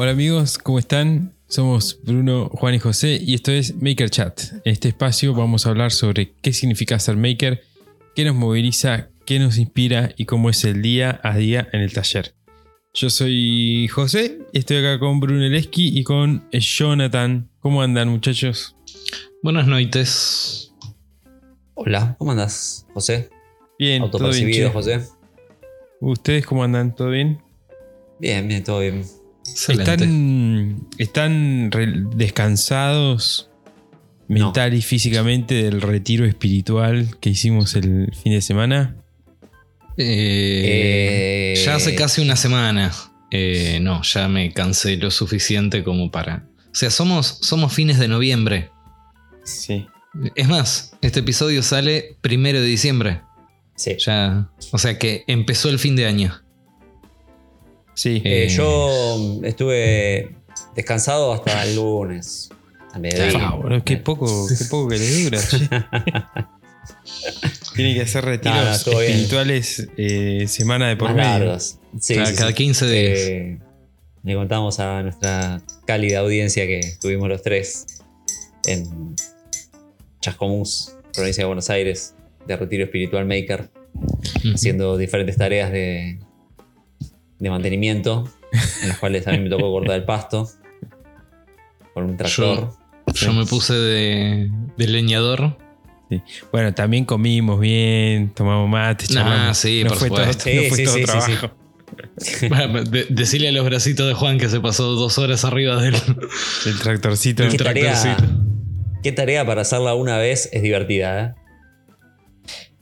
Hola amigos, ¿cómo están? Somos Bruno, Juan y José y esto es Maker Chat. En este espacio vamos a hablar sobre qué significa ser maker, qué nos moviliza, qué nos inspira y cómo es el día a día en el taller. Yo soy José, estoy acá con Bruno y con Jonathan. ¿Cómo andan muchachos? Buenas noches. Hola, ¿cómo andas, José? Bien, todo bien. Che. José. ¿Ustedes cómo andan? ¿Todo bien? Bien, bien, todo bien. Excelente. ¿Están, están descansados mental y físicamente del retiro espiritual que hicimos el fin de semana? Eh, Eh, ya hace casi una semana. Eh, no, ya me cansé lo suficiente como para. O sea, somos, somos fines de noviembre. Sí. Es más, este episodio sale primero de diciembre. Sí. Ya. O sea que empezó el fin de año. Sí. Eh, Eh, yo estuve descansado hasta el lunes. A mediodía. Ah, qué poco, qué poco que le dura. Tiene que hacer retiros No, no, espirituales eh, semana de por Más medio. Sí, cada, sí, cada sí. 15 días. Eh, le contamos a nuestra cálida audiencia que tuvimos los tres en Chascomús, provincia de Buenos Aires, de retiro espiritual maker, haciendo diferentes tareas de, de mantenimiento, en las cuales a mí me tocó cortar el pasto con un tractor. Yo me puse de, de leñador. Bueno, también comimos bien, tomamos mate, Ah, charlamos. sí, no por fue todo, supuesto. no Sí, fue sí, todo sí, sí, sí. trabajo. Bueno, de- decirle a los bracitos de Juan que se pasó dos horas arriba del, El tractorcito. del ¿Qué tarea? tractorcito. ¿Qué tarea para hacerla una vez es divertida? ¿eh?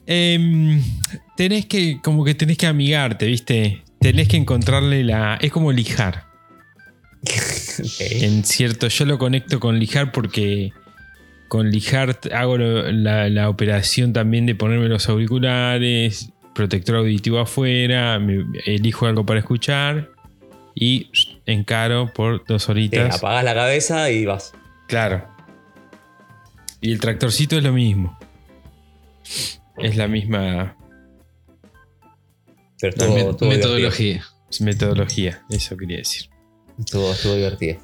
Em, tenés que, como que tenés que amigarte, ¿viste? Tenés que encontrarle la. Es como lijar. Ok. En cierto, yo lo conecto con lijar porque con lijar hago lo- la, la operación también de ponerme los auriculares, protector auditivo afuera, me- elijo algo para escuchar y encaro por dos horitas. apagás la cabeza y vas. Claro. Y el tractorcito es lo mismo. Es la misma Pero La estuvo, met- estuvo divertido. metodología. metodología, eso quería decir. Estuvo, estuvo divertido.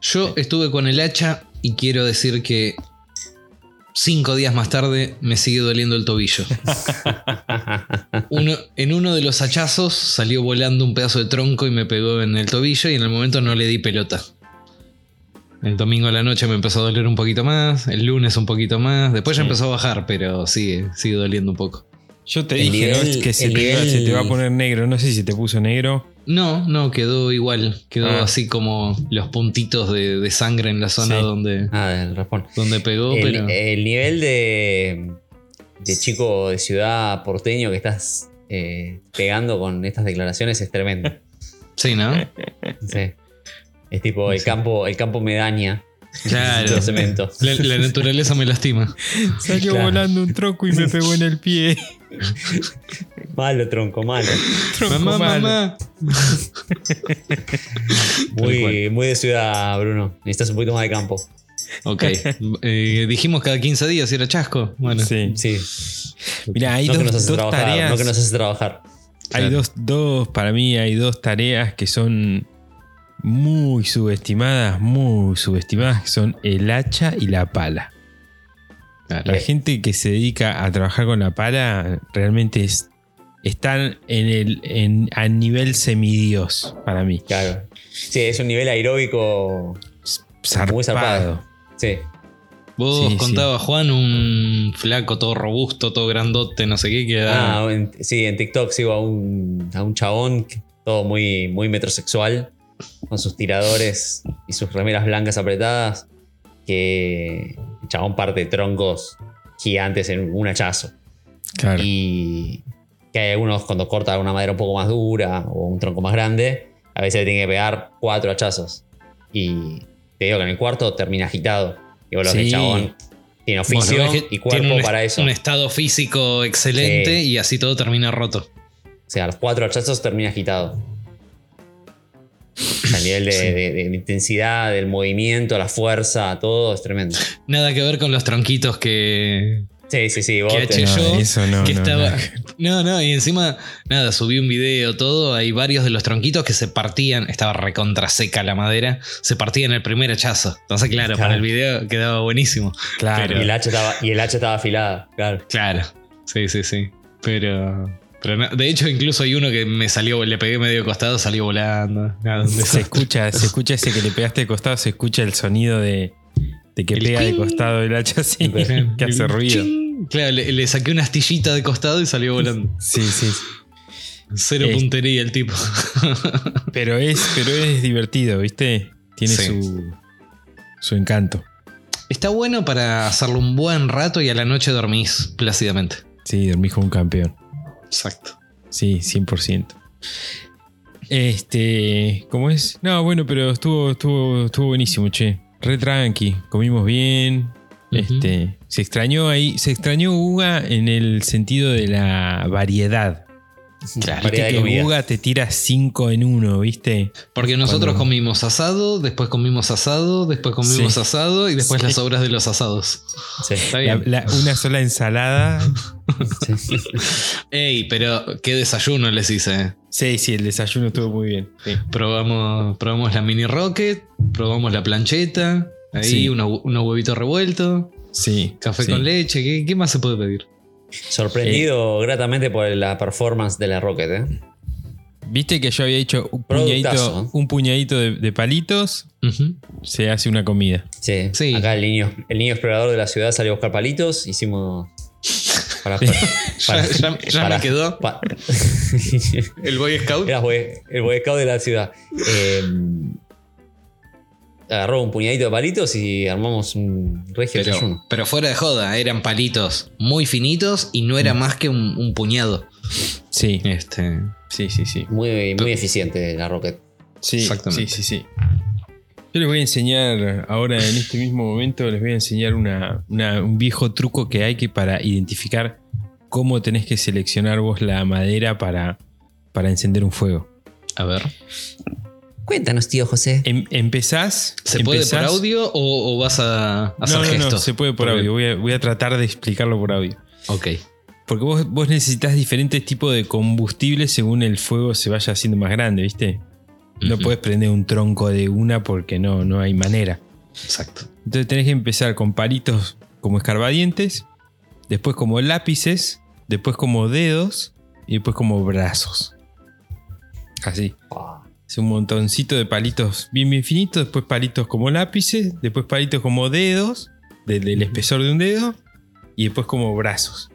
Yo estuve con el hacha y quiero decir que cinco días más tarde me sigue doliendo el tobillo. Uno, en uno de los hachazos salió volando un pedazo de tronco y me pegó en el tobillo y en el momento no le di pelota. El domingo a la noche me empezó a doler un poquito más, el lunes un poquito más, después ya empezó a bajar, pero sigue, sigue doliendo un poco. Yo te El dije, ¿no? nivel- Es que se te, iba- nivel- se te va a poner negro. No sé si te puso negro. No, no, quedó igual, quedó Ah. así como los puntitos de, de sangre en la zona Sí. donde, Ah, el raspón. donde pegó, El, pero... el nivel de, de chico de ciudad porteño que estás eh, pegando con estas declaraciones es tremendo. Sí, ¿no? Sí. Es tipo el Sí. campo, el campo medaña Claro. de cemento. La, la naturaleza me lastima. Salió Claro. volando un tronco y me pegó en el pie. Malo, tronco, malo. Tronco mamá, malo. mamá. Muy, muy de ciudad, Bruno. Necesitas un poquito más de campo. Ok. Eh, dijimos cada 15 días era chasco. Bueno. Sí. Sí. Mira, hay no que dos, nos hace dos trabajar, tareas. no que nos hace trabajar. Hay Claro. dos, dos, para mí hay dos tareas que son muy subestimadas, muy subestimadas, que son el hacha y la pala. La gente que se dedica a trabajar con la pala realmente es, están en el, en, a nivel semidios para mí. Claro. Sí, es un nivel aeróbico. Zarpado. Muy zarpado. Sí. Vos Sí, contabas, Juan, un flaco todo robusto, todo grandote, no sé qué, que Ah, en- sí, en TikTok sigo a un, a un chabón, todo muy, muy metrosexual, con sus tiradores y sus remeras blancas apretadas, que chabón parte troncos gigantes en un hachazo. Claro. Y que hay algunos cuando corta una madera un poco más dura o un tronco más grande, a veces le tiene que pegar cuatro hachazos. Y te digo que en el cuarto termina agitado. Digo, lo que el Sí. chabón tiene Vos oficio que y cuerpo tiene un, para eso. un estado físico excelente Sí. y así todo termina roto. O sea, los cuatro hachazos termina agitado. El nivel de, de- de intensidad, del movimiento, la fuerza, todo es tremendo. Nada que ver con los tronquitos que, Sí, sí, sí. Vos que te- No, yo, eso no, que no, estaba. no. No, no, y encima, nada, subí un video, todo. Hay varios de los tronquitos que se partían. Estaba recontra seca la madera. Se partían el primer hachazo. Entonces, claro, Claro. para el video quedaba buenísimo. Claro. y, el hacha estaba, y el hacha estaba afilada, claro. Claro. Sí, sí, sí. Pero. Pero no- de hecho, incluso hay uno que me salió, le pegué medio costado, salió volando. Se escucha, se escucha ese que le pegaste de costado, se escucha el sonido de, de que El pega de costado el hacha así, que hace ruido. ching. Claro, le, le saqué una astillita de costado y salió volando. Sí, sí. Cero puntería el tipo. Pero es, pero es divertido, ¿viste? Tiene Sí. su, su encanto. Está bueno para hacerlo un buen rato y a la noche dormís plácidamente. Sí, dormís como un campeón. Exacto. Sí, 100%. Este, ¿cómo es? No, bueno, pero estuvo, estuvo, estuvo buenísimo, che. Re tranqui, comimos bien. Este, se extrañó ahí, se extrañó Uga en el sentido de la variedad. Claro. Viste que comida. Uga te tira 5 en uno, ¿viste? Porque nosotros Cuando- comimos asado, después comimos asado, después comimos Sí. asado y después Sí. las obras de los asados. Sí. Está bien. la- una sola ensalada. Ey, pero qué desayuno les hice. Sí, sí, el desayuno estuvo muy bien. Sí. Probamos, probamos la mini rocket, probamos la plancheta, ahí Sí. unos unos huevitos revueltos, Sí, café sí. con leche, ¿qué, qué más se puede pedir? Sorprendido gratamente por la performance de la Rocket, ¿eh? Viste que yo había hecho un Productazo. puñadito, un puñadito de, de palitos, se hace una comida. Sí. Sí. Acá el niño, el niño explorador de la ciudad salió a buscar palitos. Hicimos. Para, Ya, ya- ya para- me quedó el Boy Scout. Boy- el boy scout de la ciudad. Eh, agarró un puñadito de palitos y armamos un regio Pero, desayuno. pero fuera de joda, eran palitos muy finitos y no era más que un, un puñado. Sí, Este, sí, sí, sí. Muy, muy eficiente la Rocket. Sí, Exactamente. sí, sí, sí. Yo les voy a enseñar ahora en este mismo momento, les voy a enseñar una- una- un viejo truco que hay que para identificar cómo tenés que seleccionar vos la madera para, para encender un fuego. a ver. Cuéntanos, tío José. Em- empezás. ¿Se puede por audio o, o vas a hacer No, no, gestos? no, se puede por audio. Voy a, voy a tratar de explicarlo por audio. Ok. Porque vos, vos necesitas diferentes tipos de combustible según el fuego se vaya haciendo más grande, ¿viste? No Ujú. puedes prender un tronco de una porque no, no hay manera. Exacto. Entonces tenés que empezar con palitos como escarbadientes, después como lápices, después como dedos y después como brazos. Así. Es un montoncito de palitos bien bien finitos, después palitos como lápices, después palitos como dedos, del, del espesor de un dedo, y después como brazos.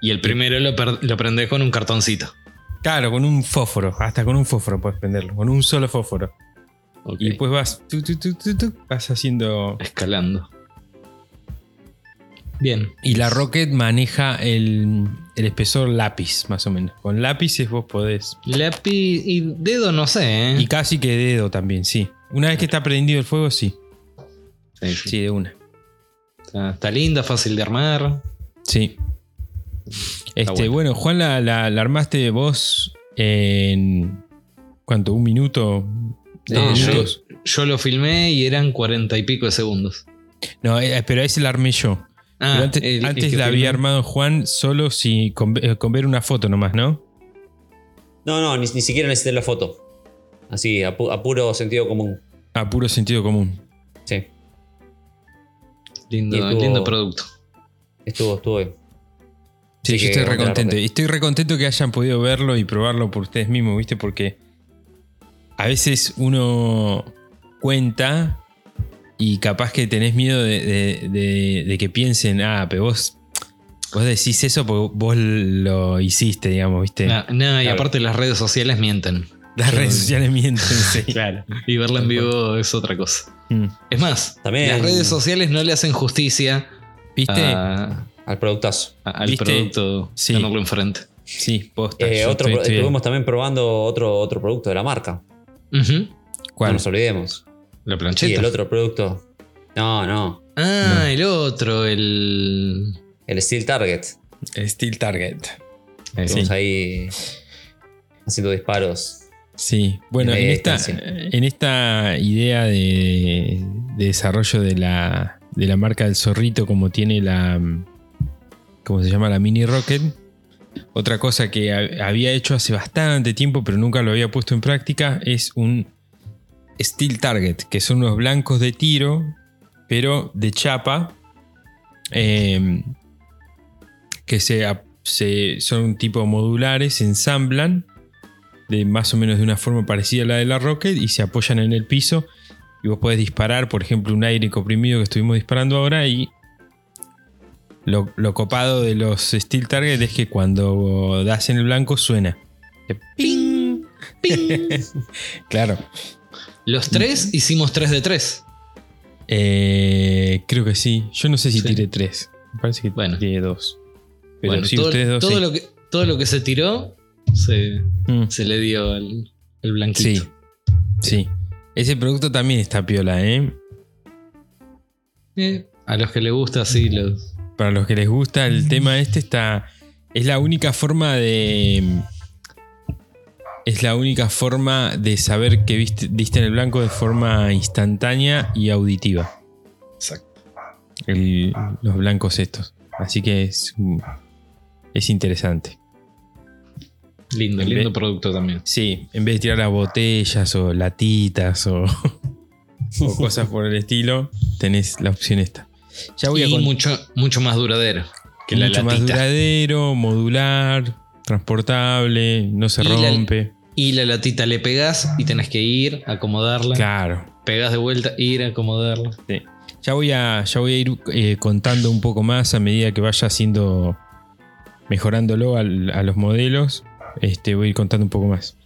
Y el primero lo, lo prendés con un cartoncito. Claro, con un fósforo, hasta con un fósforo puedes prenderlo, con un solo fósforo. Y después vas, tu, tu, tu, vas haciendo... Escalando. Bien. Y la Rocket maneja el, el espesor lápiz, más o menos. Con lápices vos podés. Lápiz y dedo no sé, ¿eh? Y casi que dedo también, sí. Una vez que está prendido el fuego, sí. Sí, sí. Sí, de una. Está, está linda, fácil de armar. Sí. Este, bueno. bueno. Juan, la, la- la armaste vos en. ¿Cuánto? ¿Un minuto? No, ¿Dos yo, lo filmé y eran cuarenta y pico de segundos. No, eh, pero ese la armé yo. Ah, Pero antes el- antes la había armado Juan solo si, con, ve- con ver una foto nomás, ¿no? No, no, ni, ni siquiera necesité la foto. Así, a, pu- a puro sentido común. A puro sentido común. Sí. Lindo, estuvo- lindo producto. Estuvo, estuvo bien. Sí, Así yo estoy re aguante la contento. Rocket. Y estoy re contento que hayan podido verlo y probarlo por ustedes mismos, ¿viste? Porque a veces uno cuenta y capaz que tenés miedo de, de- de- de que piensen, ah, pero vos, vos decís eso porque vos lo hiciste, digamos, ¿viste? No, no, y aparte las redes sociales mienten. Las redes sociales mienten, sí. Claro. Y verla en vivo es otra cosa. Mm. Es más, También- las redes sociales no le hacen justicia ¿Viste? a- Al productazo. a- al ¿Viste? producto Sí. tenerlo enfrente. sí, posta. Eh, otro, estoy- pro- estoy- estuvimos también probando otro, otro producto de la marca. No ¿Cuál? nos olvidemos. La Sí, plancheta. el otro producto. No, no. ah, No. el otro, el. El Steel Target. Steel Target. Estuvimos ahí haciendo disparos. Sí, bueno, en esta, en esta idea de, de desarrollo de la, de la marca del zorrito, como tiene la, como se llama la Mini Rocket. Otra cosa que ha- había hecho hace bastante tiempo, pero nunca lo había puesto en práctica, es un Steel Target, que son unos blancos de tiro, pero de chapa, eh, que se, se- son un tipo modulares, se ensamblan de más o menos de una forma parecida a la de la Rocket y se apoyan en el piso y vos podés disparar, por ejemplo, un aire comprimido que estuvimos disparando ahora y lo, lo copado de los Steel Target es que cuando das en el blanco suena. ¡Ping! claro. Los tres hicimos 3 de 3. Eh, creo que sí. Yo no sé si Sí. tiré 3. Me parece que Bueno. tiré 2. Pero Bueno, sí, todo, ustedes dos. todo sí. lo que, todo lo que se tiró se, Mm, se le dio al, al blanquito. sí. Sí. Ese producto también está piola, ¿eh? Eh, a los que les gusta, sí, los. Para los que les gusta el tema este está. Es la única forma de. Es la única forma de saber que viste, diste en el blanco de forma instantánea y auditiva. Exacto. el- los blancos estos. Así que es, es interesante. Lindo, En lindo vez- producto también. Sí, en vez de tirar las botellas o latitas o, o cosas por el estilo, tenés la opción esta. Ya voy a y mucho, mucho más duradero que la mucho más duradero, modular, transportable, no se Y la- rompe. Y la latita le pegas y tenés que ir, acomodarla. Claro. Pegas de vuelta, ir, acomodarla. sí. Ya voy a, ya voy a ir eh, contando un poco más a medida que vaya haciendo, mejorándolo al- a los modelos. Este, voy a ir contando un poco más.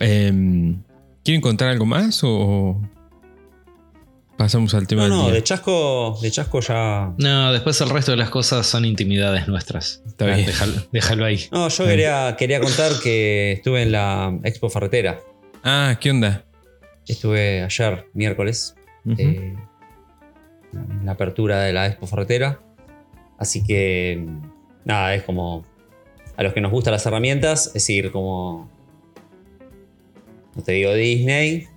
Em, ¿Quieren contar algo más o pasamos al tema No, del no, día? de chasco, de chasco ya. No, después el resto de las cosas son intimidades nuestras. Está bien. Déjalo, déjalo ahí. No, yo quería, quería contar que estuve en la Expo Ferretera. Ah, ¿qué onda? Estuve ayer, miércoles, eh, en la apertura de la Expo Ferretera. Así que, nada, es como. A los que nos gustan las herramientas, es decir, como. No te digo Disney,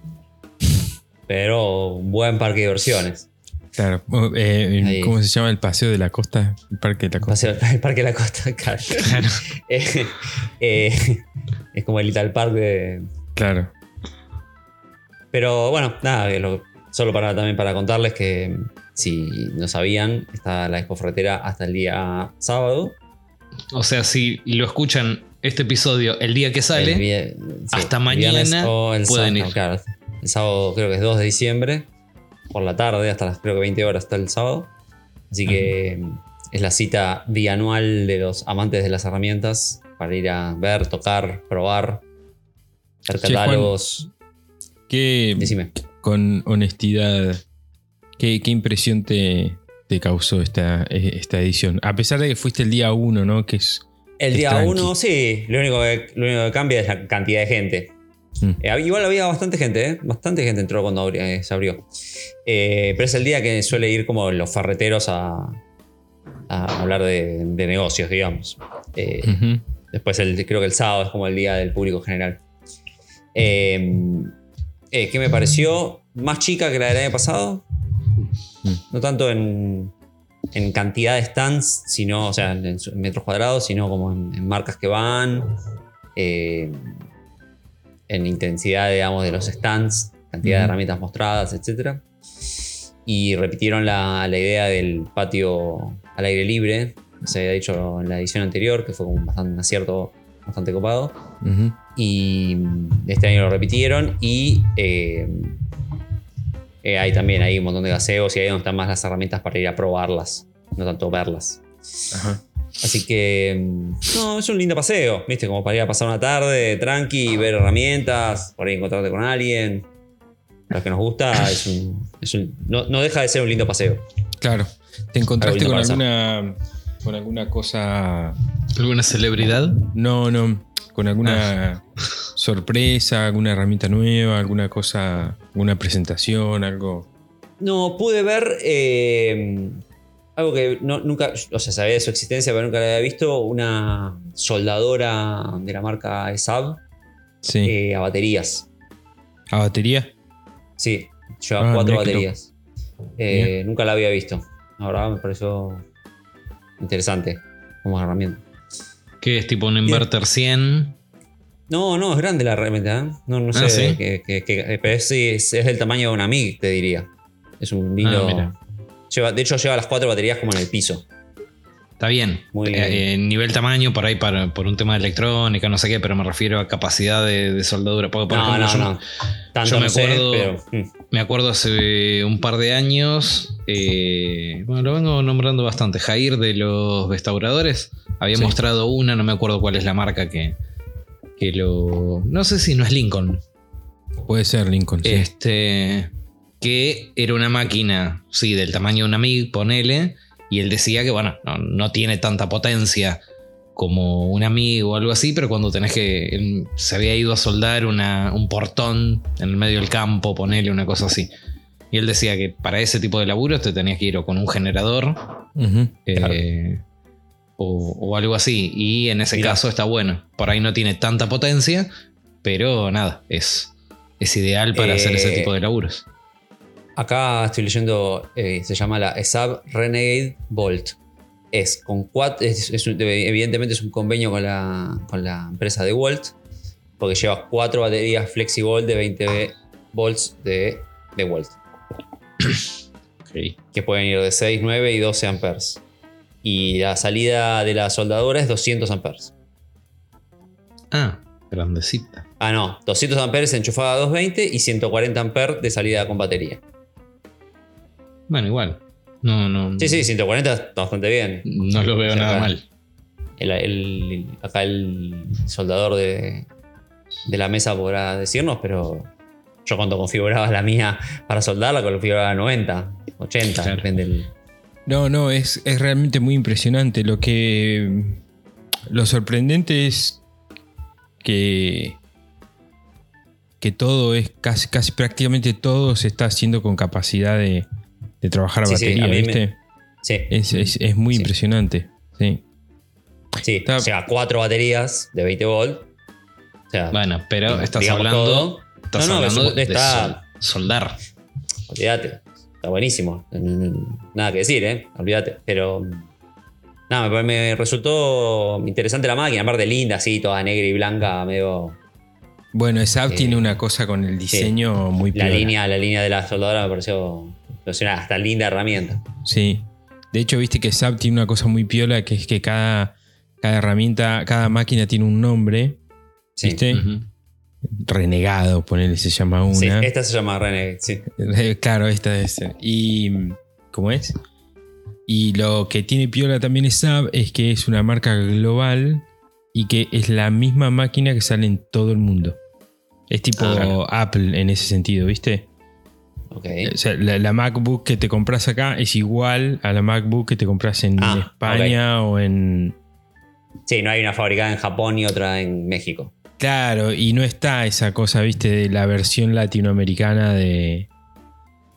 pero un buen parque de diversiones. Claro. Eh. ¿Cómo se llama el paseo de la costa? El parque de la costa. Paseo- el Parque de la Costa, claro. Eh, eh, es como el Little Park de, Claro. Pero bueno, nada, lo- solo para, también para contarles que si no sabían, está la Expo Ferretera hasta el día sábado. O sea, si lo escuchan este episodio el día que sale, hasta mañana viernes o el pueden sábado, ir. claro, el sábado creo que es 2 de diciembre, por la tarde, hasta las creo que 20 horas está el sábado. Así que es la cita bianual de los amantes de las herramientas para ir a ver, tocar, probar, ver catálogos. ¿Qué, Decime. con honestidad, ¿qué, qué impresión te, te causó esta, esta edición? A pesar de que fuiste el día 1, ¿no? Que es. El día tranqui. 1, sí, lo único, que, lo único que cambia es la cantidad de gente. Mm. Eh, igual había bastante gente, ¿eh? Bastante gente entró cuando abri- eh, se abrió. Eh, pero es el día que suele ir como los ferreteros a, a hablar de, de negocios, digamos. Después el, creo que el sábado es como el día del público general. Eh, ¿Qué me pareció? Más chica que la del año pasado. Mm. No tanto en, en cantidad de stands, sino, o sea, en, metros cuadrados, sino como en, en marcas que van. En intensidad, digamos, de los stands, cantidad de herramientas mostradas, etc. Y repitieron la, la idea del patio al aire libre, que se había dicho en la edición anterior, que fue como bastante, un acierto bastante copado. Y mm, este año lo repitieron y eh, eh, hay también hay un montón de gaseos y ahí donde están más las herramientas para ir a probarlas, no tanto verlas. Ajá. Así que, mm, no, es un lindo paseo, ¿viste? Como para ir a pasar una tarde tranqui, ver herramientas, por ahí encontrarte con alguien. A los que nos gusta, es un, es un- no, no deja de ser un lindo paseo. Claro. ¿Te encontraste con alguna, con alguna cosa ¿Alguna celebridad? No, no. Con alguna sorpresa, alguna herramienta nueva, alguna cosa, alguna presentación, algo. No, pude ver eh, algo que no- nunca, o sea, sabía de su existencia, pero nunca la había visto, una soldadora de la marca ESAB Sí. eh, a baterías. ¿A batería? Sí, lleva Ah, cuatro qué baterías. Eh, nunca la había visto. La verdad me pareció interesante como herramienta. Que es tipo un inverter 100. No, no, es grande la herramienta. ¿eh? No, no sé, Ah, ¿sí? que- que- que- pero es, es, es del tamaño de una MIG, te diría. Es un lindo. Ah. Lleva, de hecho, lleva las cuatro baterías como en el piso. Está bien. Muy bien. Eh, en nivel tamaño, por ahí para, por un tema de electrónica, no sé qué, pero me refiero a capacidad de, de soldadura. Porque, por no, ejemplo, no, yo no. Tanto yo me no sé, acuerdo- pero. mm. me acuerdo hace un par de años, eh, bueno, lo vengo nombrando bastante, Jair de los restauradores había Sí. mostrado una, no me acuerdo cuál es la marca que, que lo... No sé si no es Lincoln, Puede ser Lincoln. sí. Que era una máquina, sí, del tamaño de una MIG, ponele, y él decía que, bueno, no, no tiene tanta potencia como una MIG o algo así, pero cuando tenés que. él se había ido a soldar una- un portón en el medio del campo, ponele una cosa así. Y él decía que para ese tipo de laburos te tenías que ir o con un generador eh, o, o algo así. Y en ese Mirá. caso está bueno. Por ahí no tiene tanta potencia, pero nada, es, es ideal para hacer ese Eh, tipo de laburos. Acá estoy leyendo, eh, se llama la ESAB Renegade Volt. Es con cuatro, es- es un- evidentemente es un convenio con la, con la empresa de Volt, porque lleva cuatro baterías FlexiVolt de 20 volts de, de Volt, que pueden ir de 6, 9 y 12 amperes. Y la salida de la soldadora es 200 amperes. Ah, grandecita. Ah, no, 200 amperes enchufada a 220 y 140 amperes de salida con batería. Bueno, igual. No, no. Sí, sí, 140 está bastante bien. No lo veo nada acá. mal. El, el- acá el soldador de, de la mesa podrá decirnos, pero yo cuando configuraba la mía para soldarla, configuraba a 90, 80, Claro. depende del. No, no, es, es realmente muy impresionante. Lo que. Lo sorprendente es que. que todo es. casi, casi prácticamente todo se está haciendo con capacidad de, de trabajar a Sí, sí, batería, a me- ¿viste? Sí, Es, es- es muy Sí. impresionante. Sí. sí. está- O sea, cuatro baterías de 20 volt. O sea, Bueno, pero estás todo. hablando. Estás No, no, hablando de está- soldar. olvídate. Está buenísimo. Nada que decir, ¿eh? Olvídate. Pero. Nada, me, me resultó interesante la máquina, aparte linda, así, toda negra y blanca, medio. Bueno, SAP Eh, tiene una cosa con el diseño muy La piola. línea, la línea de la soldadora me pareció impresionante, hasta linda herramienta. Sí. De hecho, viste que SAP tiene una cosa muy piola que es que cada, cada herramienta, cada máquina tiene un nombre. Sí. ¿Viste? Renegado, ponele, se llama una. Sí, esta se llama Renegade, sí. Eh, Claro, esta debe ser. Y. ¿Cómo es? Y lo que tiene Piola también es Saab es que es una marca global y que es la misma máquina que sale en todo el mundo. Es tipo Ah, claro. Apple en ese sentido, ¿viste? O sea, la, la MacBook que te compras acá es igual a la MacBook que te compras en Ah, España o en. Sí, no hay una fabricada en Japón y otra en México. Claro, y no está esa cosa, ¿viste? De la versión latinoamericana de.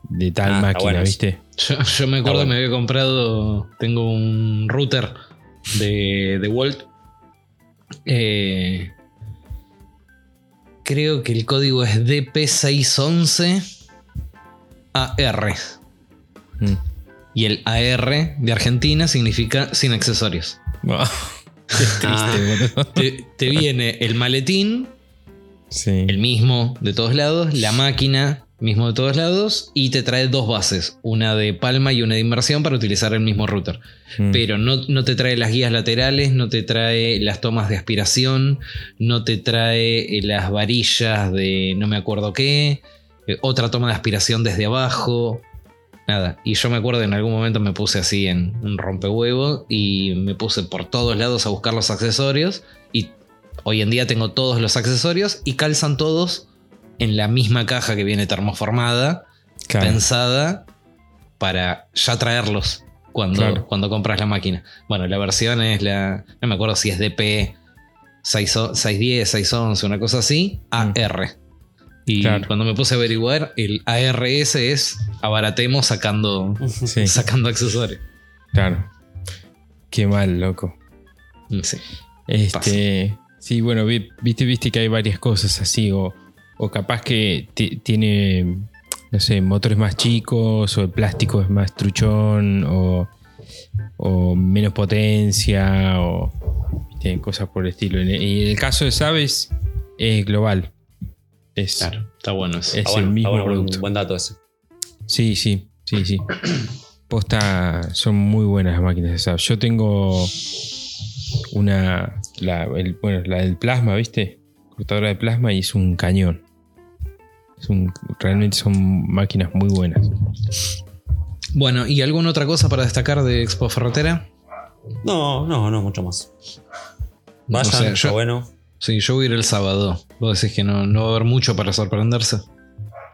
de tal Ah, máquina, bueno. ¿viste? Yo, yo me acuerdo bueno. me había comprado. Tengo un router de, de Volt. Eh, creo que el código es DP611 AR. Mm. Y el AR de Argentina significa sin accesorios. Oh, qué triste, Ah. Te, te viene el maletín, Sí. el mismo de todos lados, la máquina, mismo de todos lados, y te trae dos bases, una de palma y una de inmersión para utilizar el mismo router. Mm. Pero no, no te trae las guías laterales, no te trae las tomas de aspiración, no te trae las varillas de no me acuerdo qué, otra toma de aspiración desde abajo. Nada, y yo me acuerdo en algún momento me puse así en un rompehuevo y me puse por todos lados a buscar los accesorios y hoy en día tengo todos los accesorios y calzan todos en la misma caja que viene termoformada, Claro. pensada para ya traerlos cuando, Claro. cuando compras la máquina. Bueno, la versión es la. No me acuerdo si es DP 6 o- 610, 611, una cosa así, AR. Y Mm. Claro. cuando me puse a averiguar, el ARS es abaratemos sacando, Sí, sacando accesorios. claro. Qué mal, loco. Sí. Este, sí, bueno, vi- viste, viste que hay varias cosas así, o, o capaz que ti- tiene, no sé, motores más chicos, o el plástico es más truchón, o o menos potencia o ¿viste? cosas por el estilo. Y en el caso de Sabes es global. Es, Claro, está bueno eso. es Está el está mismo bueno, producto. buen dato ese. Sí, sí, sí, sí. Posta, son muy buenas las máquinas de SAP. Yo tengo una, la, el- bueno, la del plasma, ¿viste? Cortadora de plasma y es un cañón. Es un, realmente son máquinas muy buenas. Bueno, ¿y alguna otra cosa para destacar de Expo Ferretera? No, no, no, mucho más. Vayan, O sea, está yo- bueno. Sí, yo voy a ir el sábado. Vos decís que no, no va a haber mucho para sorprenderse.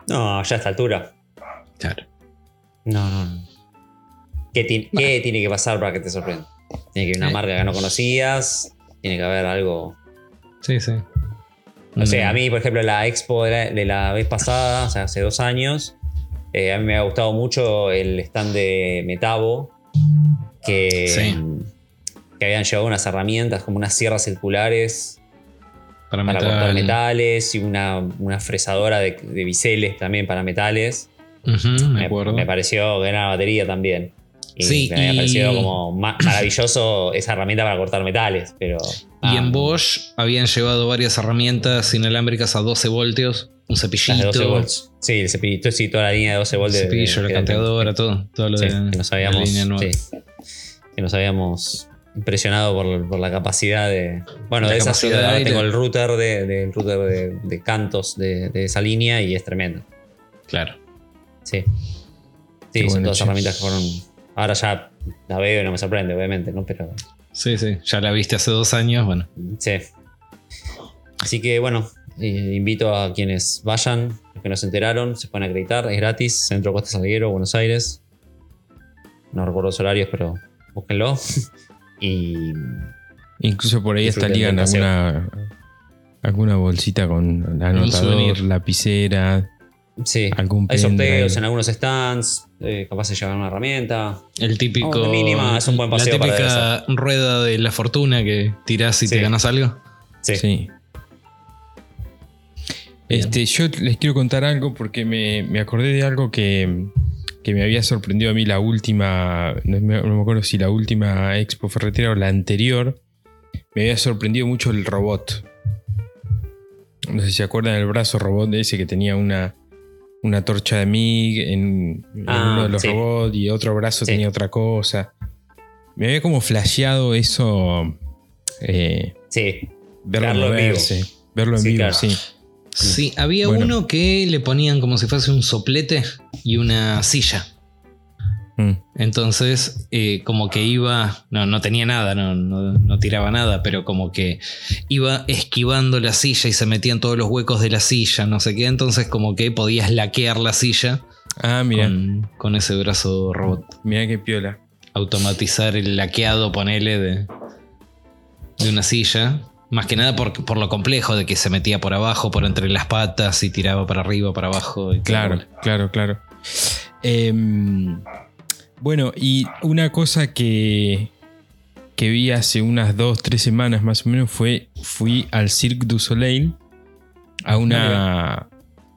No, ya a esta altura. Claro. No, no, no. ¿Qué, ti- qué tiene que pasar para que te sorprenda? Tiene que haber una Eh. marca que no conocías. Tiene que haber algo. Sí, sí. O sea, Mm. a mí, por ejemplo, la expo de la, de la vez pasada, o sea, hace dos años, eh, a mí me ha gustado mucho el stand de Metabo, que, Sí. que habían llevado unas herramientas como unas sierras circulares para, para metal. cortar metales y una, una fresadora de, de biseles también para metales. Me Me, acuerdo. me pareció una batería también. Y Sí, me había y- parecido como ma- maravilloso esa herramienta para cortar metales, pero... y en Bosch habían llevado varias herramientas inalámbricas a 12 voltios. Un cepillito, de 12 volts. Sí, el cepillito, sí, toda la línea de 12 volts. de- cepillo, de- la canteadora, todo. Todo lo Sí, de que nos la habíamos, línea nueva. sí, que nos habíamos impresionado por, por la capacidad de. Bueno, La de esa ciudad de tengo el router de, de- el router de, de cantos de, esa línea y es tremendo. Claro. Sí. Qué Sí, son todas che. herramientas que fueron. Ahora ya la veo y no me sorprende, obviamente, ¿no? Pero Sí, sí. Ya la viste hace dos años, bueno. sí. Así que bueno, eh, invito a quienes vayan, los que no se enteraron, se pueden acreditar, es gratis, Centro Costa Salguero, Buenos Aires. No recuerdo los horarios, pero búsquenlo. y Incluso por ahí hasta ligan alguna, alguna bolsita con anotador, lapicera, sí, algún hay sorteos en algunos stands, eh, capaz se llevan una herramienta. El típico. Oh, de mínima, es un buen paseo La para típica rueda de la fortuna que tirás y Sí. te ganas algo. Sí. Sí. Este, yo les quiero contar algo porque me, me acordé de algo que, que me había sorprendido a mí la última, no me, no me acuerdo si la última Expo Ferretera o la anterior, me había sorprendido mucho el robot. No sé si se acuerdan del brazo robot de ese que tenía una, una torcha de MIG en, en Ah, uno de los sí. robots y otro brazo Sí. tenía otra cosa. Me había como flasheado eso, eh, Sí, verlo, Verlo en vivo. verlo en Sí, vivo, claro. sí. Sí, había Bueno. uno que le ponían como si fuese un soplete y una silla. Mm. Entonces, eh, como que iba, no, no tenía nada, no, no- no tiraba nada, pero como que iba esquivando la silla y se metía en todos los huecos de la silla, no sé qué. Entonces, como que podías laquear la silla Ah, mira, con, con ese brazo robot. mira qué piola. Automatizar el laqueado, ponele, de, de una silla. Más que nada por, por lo complejo de que se metía por abajo, por entre las patas y tiraba para arriba, para abajo. y. Claro, claro, claro. Em, bueno, y una cosa que, que vi hace unas dos, tres semanas más o menos fue, fui al Cirque du Soleil a una,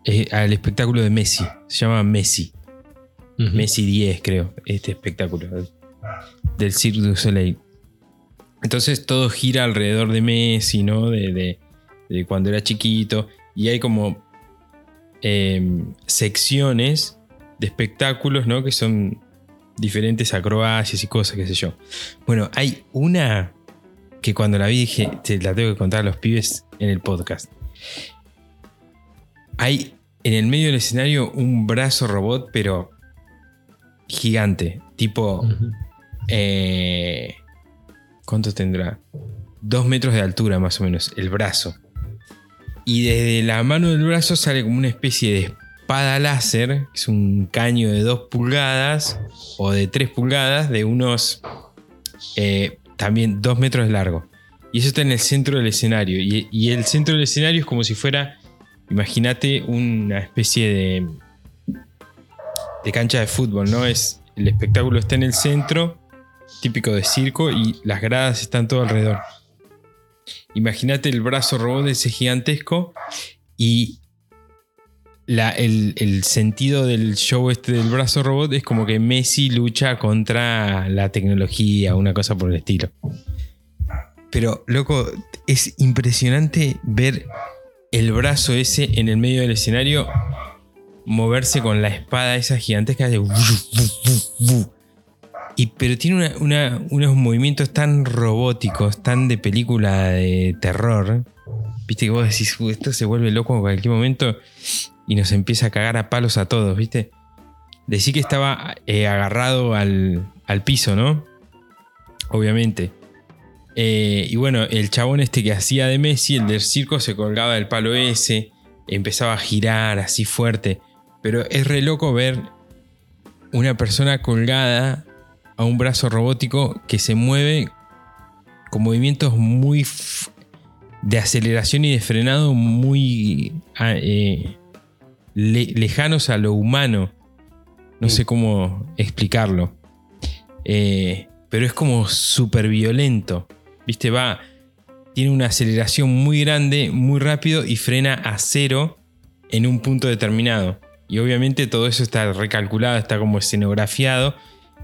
eh, al espectáculo de Messi. Se llama Messi. Messi 10, creo, este espectáculo del Cirque du Soleil. Entonces todo gira alrededor de Messi, ¿no? De, de- de cuando era chiquito. Y hay como em, secciones de espectáculos, ¿no? Que son diferentes acrobacias y cosas, qué sé yo. Bueno, hay una que cuando la vi dije, te la tengo que contar a los pibes en el podcast. Hay en el medio del escenario un brazo robot, pero gigante. Tipo, eh, ¿cuánto tendrá? Dos metros de altura más o menos, el brazo. Y desde la mano del brazo sale como una especie de espada láser, que es un caño de 2 pulgadas o de 3 pulgadas, de unos eh, también 2 metros de largo. Y eso está en el centro del escenario. Y, y el centro del escenario es como si fuera, imagínate, una especie de, de cancha de fútbol, ¿no? Es, el espectáculo está en el centro, típico de circo, y las gradas están todo alrededor. Imagínate el brazo robot ese gigantesco y el, el sentido del show este del brazo robot es como que Messi lucha contra la tecnología, una cosa por el estilo. Pero, loco, es impresionante ver el brazo ese en el medio del escenario moverse con la espada esa gigantesca de... Y, pero tiene unos movimientos tan robóticos, tan de película de terror. Viste que vos decís, "Uh, esto se vuelve loco en cualquier momento y nos empieza a cagar a palos a todos, ¿viste? Decí que estaba eh, agarrado al, al piso, ¿no? Obviamente. Eh, y bueno, el chabón este que hacía de Messi, el del circo, se colgaba del palo ese, empezaba a girar así fuerte. Pero es re loco ver una persona colgada a un brazo robótico que se mueve con movimientos muy de aceleración y de frenado muy ah, eh, le- lejanos a lo humano. No sé cómo explicarlo. Eh, pero es como súper violento. ¿Viste? Va. Tiene una aceleración muy grande, muy rápido y frena a cero en un punto determinado. Y obviamente todo eso está recalculado, está como escenografiado.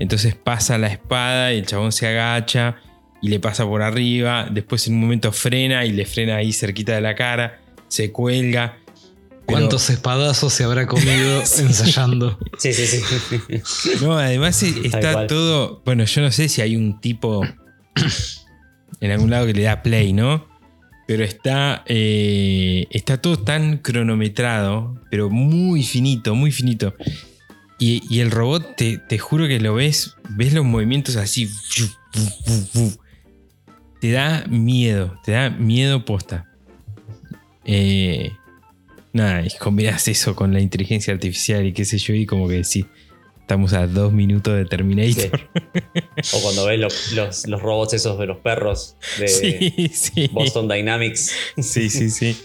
Entonces pasa la espada y el chabón se agacha y le pasa por arriba. Después en un momento frena y le frena ahí cerquita de la cara. Se cuelga. Pero- ¿Cuántos espadazos se habrá comido ensayando? Sí, sí, sí. No, además está todo. Bueno, yo no sé si hay un tipo en algún lado que le da play, ¿no? Pero está. eh, está todo tan cronometrado, pero muy finito, muy finito. Y, y el robot, te, te juro que lo ves, ves los movimientos así. Te da miedo, te da miedo posta. Eh, nada, y combinas eso con la inteligencia artificial y qué sé yo, y como que sí, estamos a dos minutos de Terminator. O cuando ves los, los- los robots esos de los perros de Sí, sí. Boston Dynamics. Sí, sí, sí.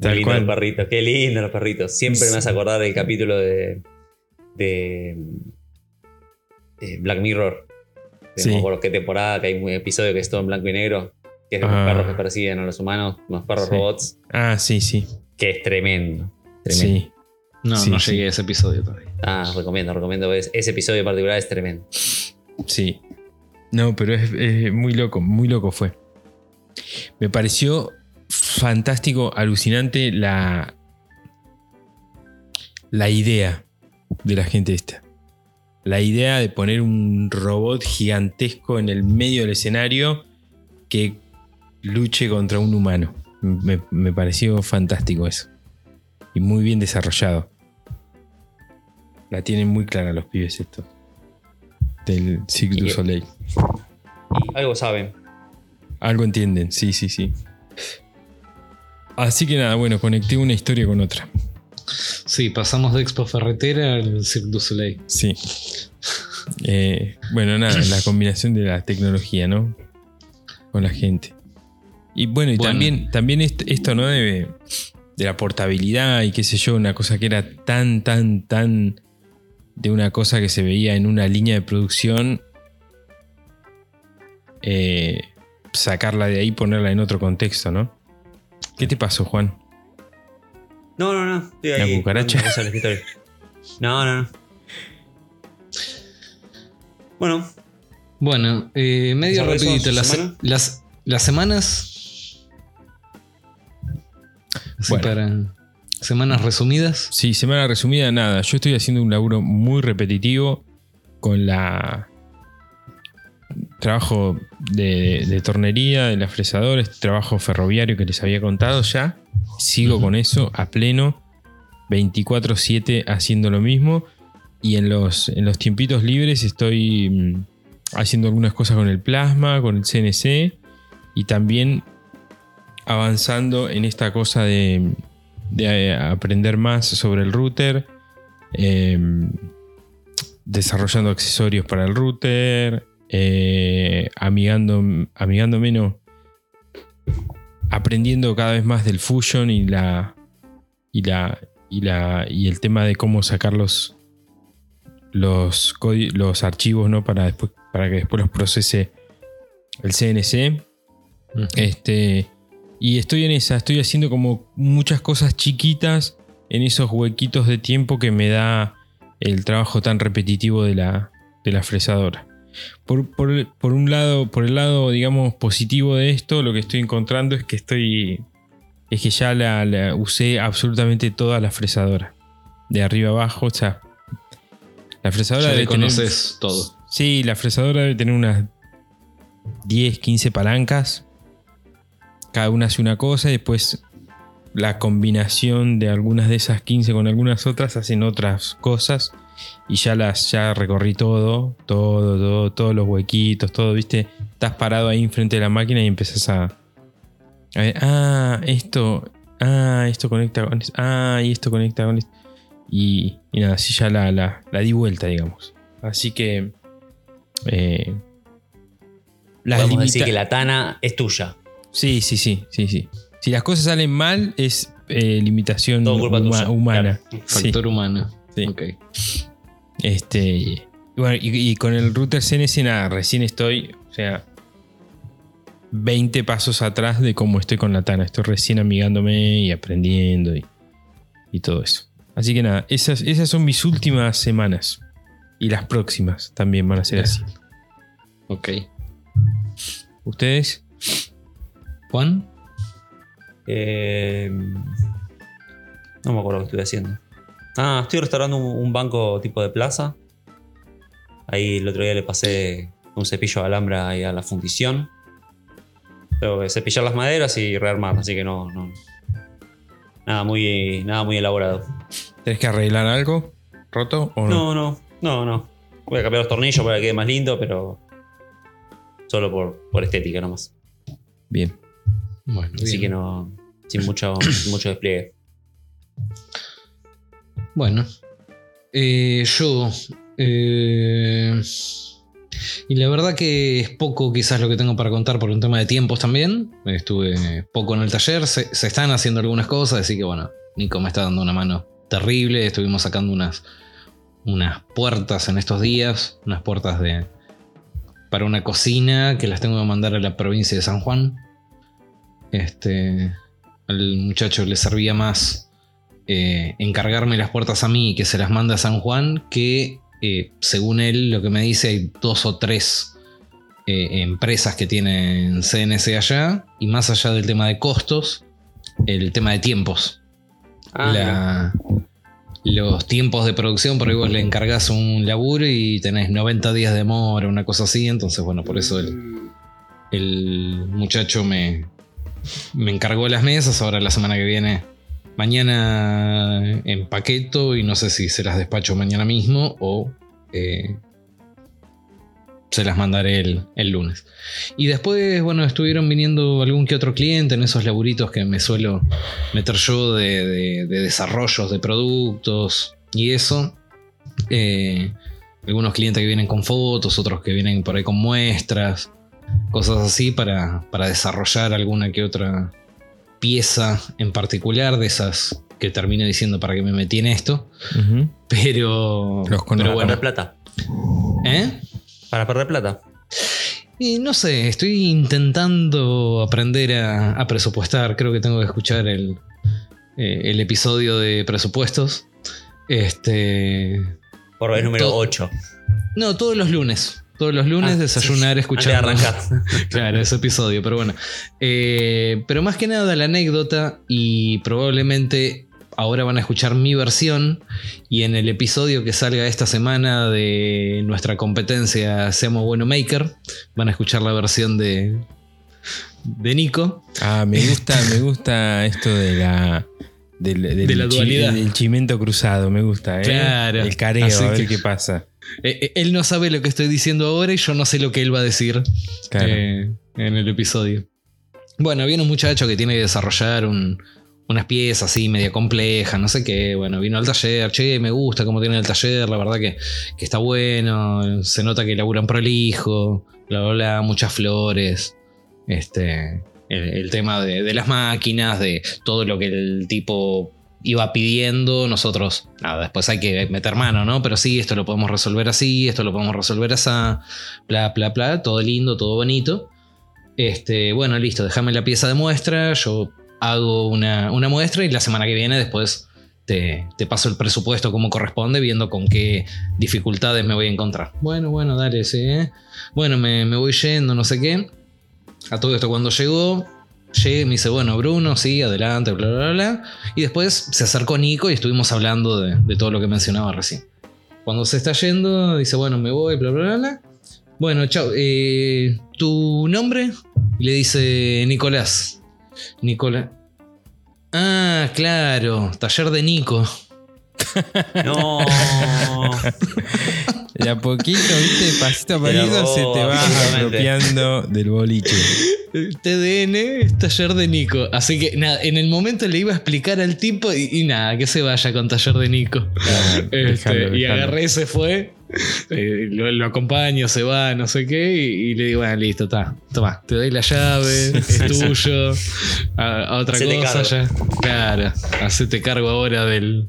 Tal lindo los perritos, qué lindo los perritos. Siempre me vas a acordar del capítulo de, de, de Black Mirror. De Sí. No me acuerdo qué temporada, que hay un episodio que es todo en blanco y negro, que es de unos Ah. perros que persiguen a los humanos, unos perros Sí. robots, Ah, sí, sí. que es tremendo. Tremendo. Sí. No, Sí, no sí. llegué a ese episodio todavía. Ah, recomiendo, recomiendo. es- Ese episodio en particular es tremendo. Sí. No, pero es, es muy loco, muy loco fue. Me pareció fantástico, alucinante la. La idea de la gente esta. La idea de poner un robot gigantesco en el medio del escenario que luche contra un humano. Me, me pareció fantástico eso. Y muy bien desarrollado. La tienen muy clara los pibes estos. Del Cirque du Y- Soleil. Y algo saben. Algo entienden, sí, sí, sí. Así que nada, bueno, conecté una historia con otra. Sí, pasamos de Expo Ferretera al Cirque du Soleil. Sí. Eh, bueno, nada, la combinación de la tecnología, ¿no? Con la gente. Y bueno, y Bueno. también, también est- esto, ¿no? De, de la portabilidad y qué sé yo, una cosa que era tan, tan, tan de una cosa que se veía en una línea de producción. eh, sacarla de ahí y ponerla en otro contexto, ¿no? ¿Qué te pasó, Juan? No, no, no. Estoy ¿La ahí cucaracha? al escritorio. No, no, no. Bueno, Bueno, eh, medio ¿Sabes eso, rapidito. Las, las, las semanas. Así Bueno. para. Semanas resumidas. Sí, semana resumida, nada. Yo estoy haciendo un laburo muy repetitivo con la. Trabajo de, de tornería, de la fresadora, este trabajo ferroviario que les había contado ya. Sigo con eso a pleno, 24-7 haciendo lo mismo. Y en los, en los tiempitos libres estoy mm, haciendo algunas cosas con el plasma, con el CNC y también avanzando en esta cosa de, de, eh, aprender más sobre el router, eh, desarrollando accesorios para el router, eh, amigando, amigando menos, aprendiendo cada vez más del Fusion y la y la y la y el tema de cómo sacar los los, los archivos ¿no? para, después, para que después los procese el CNC. Ujú. Este, y estoy en esa, estoy haciendo como muchas cosas chiquitas en esos huequitos de tiempo que me da el trabajo tan repetitivo de la, de la fresadora. Por, por- por un lado, por el lado, digamos, positivo de esto, lo que estoy encontrando es que estoy. Es que ya la, la usé absolutamente toda la fresadora. De arriba abajo. O sea. La fresadora Ya debe tener. conoces todo. Sí, la fresadora debe tener unas 10, 15 palancas. Cada una hace una cosa y después la combinación de algunas de esas 15 con algunas otras hacen otras cosas. Y ya las ya recorrí todo, todo, todo, todos los huequitos, todo, ¿viste? Estás parado ahí enfrente de la máquina y empiezas a, a ver, ah, esto, ah, esto conecta con esto, ah, y esto conecta con esto. Y, y nada, así ya la, la, la di vuelta, digamos. Así que eh, las Podemos decir limita- que la Tana es tuya. Sí, sí, sí, sí, sí. Si las cosas salen mal, es eh, limitación Todo culpa huma- humana. Factor humano. Sí. Ok. Este. Y, bueno, y, y con el router CNS, nada, recién estoy, o sea, 20 pasos atrás de cómo estoy con la Tana. Estoy recién amigándome y aprendiendo y, y todo eso. Así que nada, esas, esas son mis últimas semanas. Y las próximas también van a ser así. Ok. ¿Ustedes? Juan. Eh, no me acuerdo qué estoy haciendo. Ah, estoy restaurando un, un banco tipo de plaza. Ahí el otro día le pasé un cepillo de alambre ahí a la fundición. Tengo que cepillar las maderas y rearmar, así que no. no- nada, muy, nada muy elaborado. ¿Tenés que arreglar algo roto o no? No, no, no, no. Voy a cambiar los tornillos para que quede más lindo, pero. Solo por, por estética nomás. Bien. Bueno, Así bien. que no. Sin mucho, sin mucho despliegue. Bueno, eh, yo. eh, y la verdad que es poco quizás lo que tengo para contar por un tema de tiempos también. Estuve poco en el taller, se, se están haciendo algunas cosas, así que bueno, Nico me está dando una mano terrible. Estuvimos sacando unas, unas puertas en estos días, unas puertas de para una cocina que las tengo que mandar a la provincia de San Juan. Este, al muchacho le servía más eh, encargarme las puertas a mí y que se las manda a San Juan, que eh, según él lo que me dice hay dos o tres eh, empresas que tienen CNC allá y más allá del tema de costos, el tema de tiempos. Ah, La- los tiempos de producción, por ahí vos le encargás un laburo y tenés 90 días de mora, una cosa así, entonces bueno, por eso el, el muchacho me, me encargó las mesas, ahora la semana que viene, mañana empaqueto y no sé si se las despacho mañana mismo o eh, se las mandaré el, el lunes. Y después, bueno, estuvieron viniendo algún que otro cliente en esos laburitos que me suelo meter yo de, de- de desarrollos de productos y eso. Eh, algunos clientes que vienen con fotos, otros que vienen por ahí con muestras, cosas así para, para desarrollar alguna que otra pieza en particular de esas que termine diciendo para qué me metí en esto. Pero, Los pero para perder plata. ¿eh? Para perder plata. Y no sé, estoy intentando aprender a, a presupuestar. Creo que tengo que escuchar el, eh, el episodio de presupuestos. Este. Por vez número Todo- 8. No, todos los lunes. Todos los lunes Ah, desayunar, sí, de arrancar. Claro, ese episodio, pero bueno. Eh, pero más que nada la anécdota y probablemente ahora van a escuchar mi versión y en el episodio que salga esta semana de nuestra competencia Seamos Bueno Maker van a escuchar la versión de, de Nico. Ah, me gusta, me gusta esto de la. Del, del De la chi- dualidad. del chimento cruzado, me gusta, ¿eh? Claro. El careo, Así a ver que- qué pasa. Eh, eh, él no sabe lo que estoy diciendo ahora y yo no sé lo que él va a decir Claro. eh, en el episodio. Bueno, viene un muchacho que tiene que desarrollar un- unas piezas así media complejas, no sé qué. Bueno, vino al taller, che, me gusta cómo tiene el taller, la verdad que, que está bueno, se nota que laburan prolijo, bla, bla, bla, muchas flores. Este, el, el tema de, de las máquinas, de todo lo que el tipo iba pidiendo, nosotros, nada, después hay que meter mano, ¿no? Pero sí, esto lo podemos resolver así, esto lo podemos resolver así, bla, bla, bla, todo lindo, todo bonito. Este, bueno, listo, déjame la pieza de muestra, yo hago una, una muestra y la semana que viene después te, te paso el presupuesto como corresponde, viendo con qué dificultades me voy a encontrar. Bueno, bueno, dale, sí. ¿eh? Bueno, me, me voy yendo, no sé qué. A todo esto cuando llegó, llegué y me dice, bueno, Bruno, sí, adelante, bla, bla, bla. Y después se acercó Nico y estuvimos hablando de, de todo lo que mencionaba recién. Cuando se está yendo, dice, bueno, me voy, bla, bla, bla. bla. Bueno, chao. eh, ¿Tu nombre? Y le dice Nicolás. Nicolás. Ah, claro. Taller de Nico. No. De a poquito, viste, pasito a pasito se te va apropiando del boliche. TDN es taller de Nico. Así que nada, en el momento le iba a explicar al tipo y, y nada, que se vaya con taller de Nico. Este, Dejalo, y agarré y se fue. Eh, lo, lo acompaño, se va, no sé qué. Y, y le digo, bueno, listo, está. Toma, te doy la llave, es tuyo. A, a otra Hacete cosa cargo. ya. Claro, hacete cargo ahora del,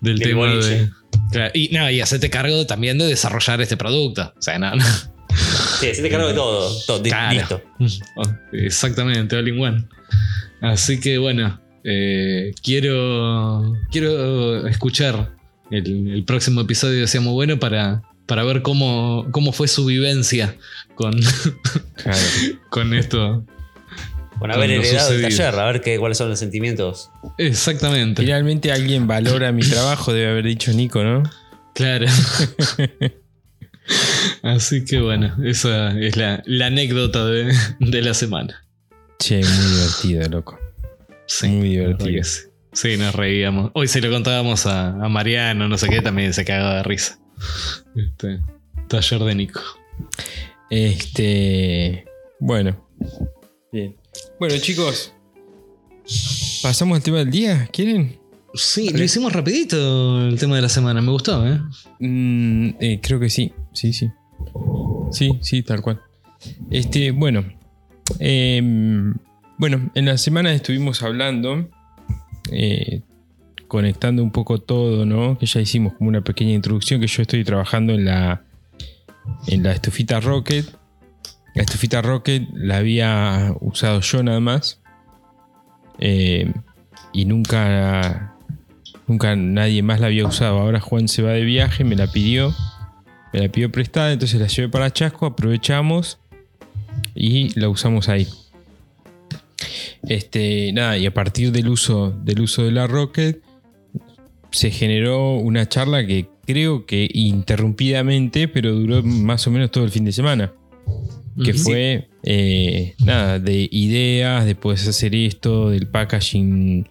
del, Del tema boliche. de. Claro, y no, y hacete cargo también de desarrollar este producto. O sea, no, no. Sí, se te cargo de todo. todo Claro. Listo. Oh, Exactamente, all in one. Así que bueno, eh, quiero, quiero escuchar el, el próximo episodio de Seamos Bueno para, para ver cómo, cómo fue su vivencia con, Claro. con esto. Con haber heredado el taller, a ver qué, cuáles son los sentimientos. Exactamente. Finalmente alguien valora mi trabajo, debe haber dicho Nico, ¿no? Claro. Así que bueno, esa es la, la anécdota de, de la semana. Che, muy divertido, loco. Sí, Muy divertido. Sí, nos reíamos. Hoy se lo contábamos a, a Mariano, no sé qué, también se cagaba de risa. Este, taller de Nico. Este. Bueno. Bien. Bueno, chicos. ¿Pasamos al tema del día? ¿Quieren? Sí, lo hicimos rapidito el tema de la semana, me gustó, ¿eh? Mm, eh, creo que sí. Sí, sí. Sí, sí, tal cual. Este, bueno. em, bueno, en la semana estuvimos hablando. eh, conectando un poco todo, ¿no? Que ya hicimos como una pequeña introducción. Que yo estoy trabajando en la. En la estufita Rocket. La estufita Rocket la había usado yo nada más. Eh, y nunca. Nunca nadie más la había usado. Ahora Juan se va de viaje, me la pidió. Me la pidió prestada, entonces la llevé para Chasco, aprovechamos y la usamos ahí. Este, nada, y a partir del uso, del uso de la Rocket se generó una charla que creo que interrumpidamente, pero duró más o menos todo el fin de semana. Que fue eh, nada, de ideas, de puedes hacer esto, del packaging,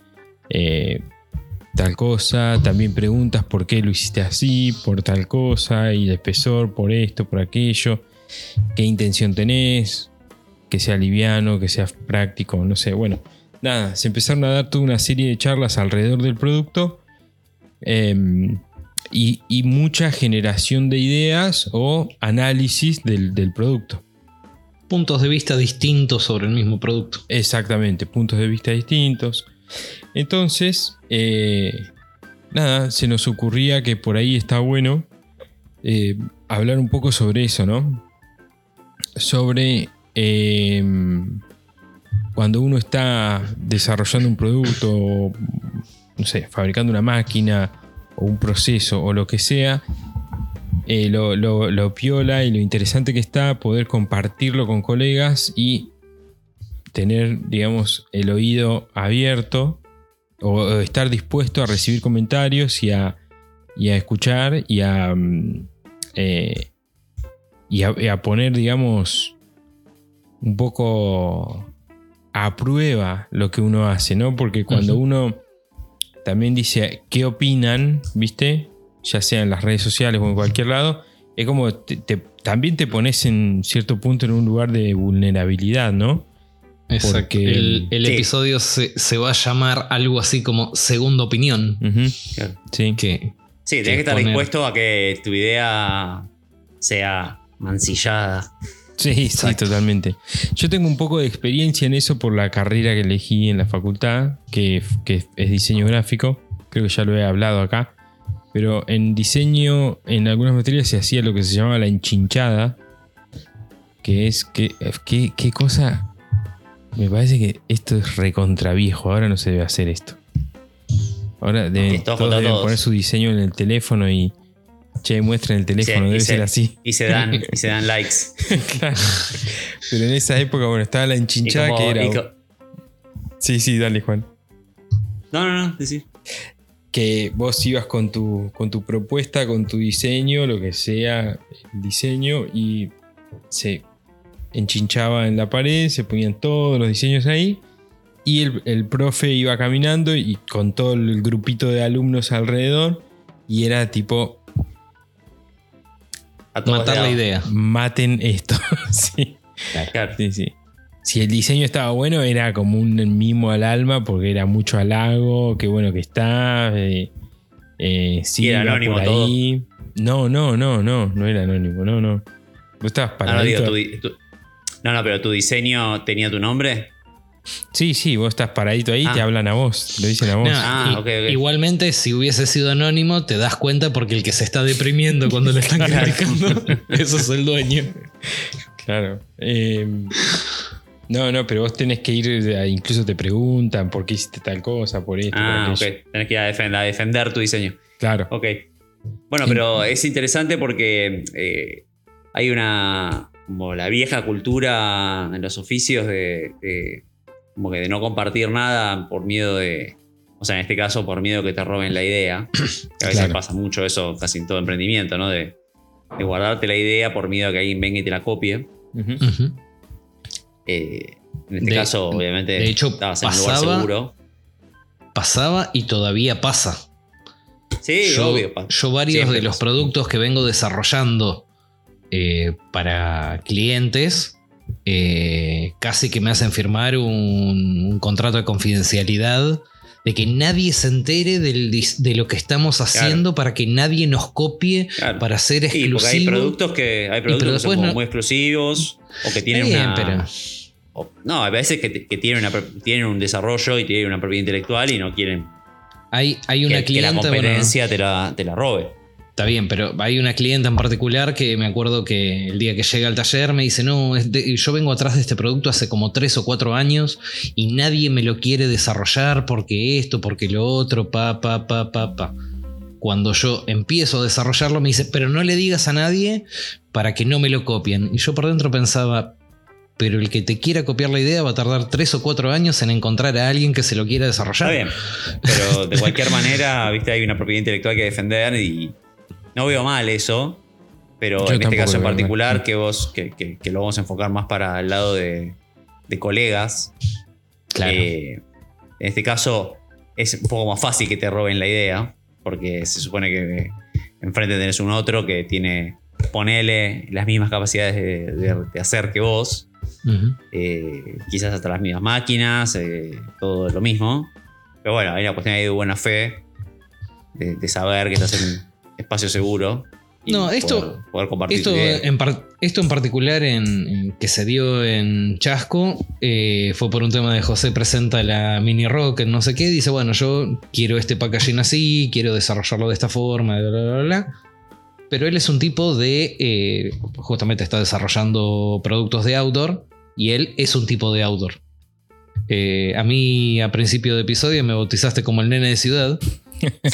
eh, tal cosa. También preguntas por qué lo hiciste así, por tal cosa, y el espesor, por esto, por aquello. ¿Qué intención tenés? Que sea liviano, que sea práctico, no sé. Bueno, nada, se empezaron a dar toda una serie de charlas alrededor del producto. em, y, y mucha generación de ideas o análisis del, del producto. Puntos de vista distintos sobre el mismo producto. Exactamente, puntos de vista distintos. Entonces, eh, nada, se nos ocurría que por ahí está bueno eh, hablar un poco sobre eso, ¿no? Sobre eh, cuando uno está desarrollando un producto, o, no sé, fabricando una máquina o un proceso o lo que sea, eh, lo, lo- lo piola y lo interesante que está poder compartirlo con colegas y tener, digamos, el oído abierto o, o estar dispuesto a recibir comentarios y a, y a escuchar y a, mm, eh, y a, y a poner, digamos, un poco a prueba lo que uno hace, ¿no? Porque cuando uno también dice qué opinan, ¿viste? Ya sea en las redes sociales o en cualquier lado, es como te- te- también te pones en cierto punto en un lugar de vulnerabilidad, ¿no? Exacto. Porque- el el Sí. episodio se, se va a llamar algo así como segunda opinión. Claro. Sí. Que Sí, que tenés que estar poner- dispuesto a que tu idea sea mancillada. Sí, sí, totalmente. Yo tengo un poco de experiencia en eso por la carrera que elegí en la facultad, que, que es diseño gráfico. Creo que ya lo he hablado acá. Pero en diseño, en algunas materias se hacía lo que se llamaba la enchinchada. Que es que. ¿Qué, qué cosa? Me parece que esto es recontra viejo. Ahora no se debe hacer esto. Ahora deben, todos todos poner su diseño en el teléfono y. Che, muestren el teléfono, debe se- ser así. Y se dan, y se dan likes. claro. Pero en esa época, bueno, estaba la enchinchada como- que era. Sí, sí, dale, Juan. no, no, no, decir. Que vos ibas con tu, con tu propuesta, con tu diseño, lo que sea, el diseño, y se enchinchaba en la pared, se ponían todos los diseños ahí, y el, el profe iba caminando y con todo el grupito de alumnos alrededor, y era tipo, A Matar la idea. maten esto. sí, Claro. sí, sí. Si el diseño estaba bueno, era como un mimo al alma, porque era mucho halago, qué bueno que está. eh, eh, sí, Y era anónimo por todo. ahí. No, no, no, no, no era anónimo, no, no. Vos estabas Ah, no, digo, paradito. tu di- tu- no, no, pero tu diseño tenía tu nombre. Sí, sí, vos estás paradito ahí, Ah. te hablan a vos, lo dicen a vos. No, Ah, y- ok, ok. Igualmente, si hubiese sido anónimo, te das cuenta porque el que se está deprimiendo cuando le están criticando, eso es el dueño. Claro. Eh, no, no, pero vos tenés que ir, a- incluso te preguntan por qué hiciste tal cosa, por esto, Ah, por ok. Tenés que ir a defender, a defender tu diseño. Claro. Ok. Bueno, pero es interesante porque eh, hay una. como la vieja cultura en los oficios de, de- como que de no compartir nada por miedo de. O sea, en este caso, por miedo que te roben la idea. Que a veces Claro. pasa mucho eso casi en todo emprendimiento, ¿no? De, de guardarte la idea por miedo a que alguien venga y te la copie. Ujú. Eh, en este De- caso, obviamente, de hecho, estabas en un lugar pasaba- seguro. Pasaba y todavía pasa. Sí, yo, obvio. yo varios siempre de los pasa. productos que vengo desarrollando eh, para clientes eh, casi que me hacen firmar un, un contrato de confidencialidad de que nadie se entere del de lo que estamos haciendo para que nadie nos copie Claro. para ser Sí, porque hay productos que, hay productos que son no- muy exclusivos o que tienen bien, una. pero- no, a veces que, que tienen, una, tienen un desarrollo y tienen una propiedad intelectual y no quieren hay, hay una que, que la clienta, bueno, competencia te, la, te la robe. Está bien, pero hay una clienta en particular que me acuerdo que el día que llega al taller me dice, no, de- yo vengo atrás de este producto hace como tres o cuatro años y nadie me lo quiere desarrollar porque esto, porque lo otro, pa, pa, pa, pa, pa. Cuando yo empiezo a desarrollarlo me dice, pero no le digas a nadie para que no me lo copien. Y yo por dentro pensaba, pero el que te quiera copiar la idea va a tardar tres o cuatro años en encontrar a alguien que se lo quiera desarrollar. Está bien. Pero de cualquier manera, viste, hay una propiedad intelectual que defender y no veo mal eso. Pero Yo en este caso en particular, que vos, que, que- que lo vamos a enfocar más para el lado de, de colegas. Claro. Eh, en este caso, es un poco más fácil que te roben la idea. Porque se supone que enfrente tenés un otro que tiene, ponele las mismas capacidades de, de- de hacer que vos. Eh, quizás hasta las mismas máquinas, eh, todo lo mismo. Pero bueno, hay una cuestión ahí de buena fe, de, de saber que estás en un espacio seguro. y No, esto- Poder, poder compartir Esto en, par- esto en particular en, en que se dio en Chasco eh, fue por un tema de José presenta la mini rock en no sé qué. Dice, bueno, yo quiero este packaging así, quiero desarrollarlo de esta forma, bla, bla, bla, bla. Pero él es un tipo de. eh, justamente está desarrollando productos de outdoor y él es un tipo de outdoor. Eh, a mí, a principio de episodio, me bautizaste como el nene de ciudad.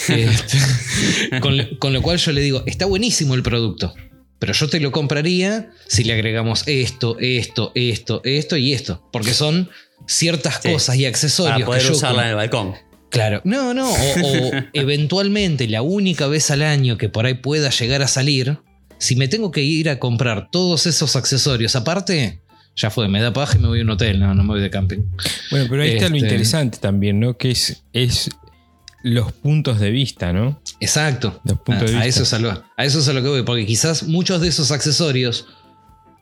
Este, con, lo- con lo cual yo le digo, está buenísimo el producto, pero yo te lo compraría si le agregamos esto, esto, esto, esto y esto, porque son ciertas Sí. cosas y accesorios Para poder que yo usarla en el balcón. Claro, no, no, o, o eventualmente la única vez al año que por ahí pueda llegar a salir, si me tengo que ir a comprar todos esos accesorios aparte, ya fue, me da paja y me voy a un hotel, no, no me voy de camping. Bueno, pero ahí está lo Este- interesante también, ¿no? Que es, es los puntos de vista, ¿no? Exacto. Los puntos de a, eso es a, lo, a eso es a lo que voy, porque quizás muchos de esos accesorios,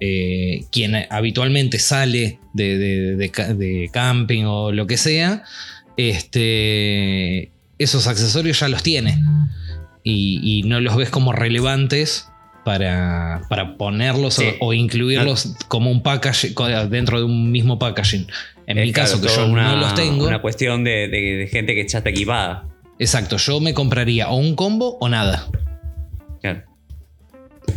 eh, quien habitualmente sale de, de- de ca- de camping o lo que sea, este, esos accesorios ya los tiene y, y no los ves como relevantes. Para, para ponerlos o- Sí. o, incluirlos como un package dentro de un mismo packaging. En Es mi caso, que yo una, no los tengo. Una cuestión de, de- de gente que ya está equipada. Exacto, yo me compraría o un combo o nada. Claro.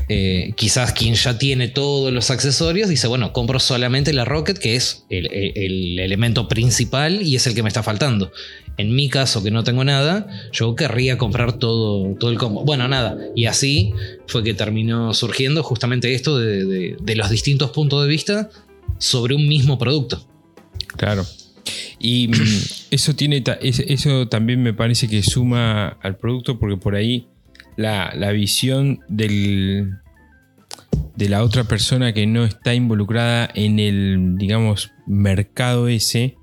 Eh, quizás quien ya tiene todos los accesorios dice, bueno, compro solamente la Rocket, que es el, el- el elemento principal y es el que me está faltando. En mi caso, que no tengo nada, yo querría comprar todo, todo el combo. Bueno, nada. Y así fue que terminó surgiendo justamente esto de, de- los distintos puntos de vista sobre un mismo producto. Claro. Y mm, eso tiene eso también me parece que suma al producto porque por ahí la, la visión del, de la otra persona que no está involucrada en el, digamos, mercado ese,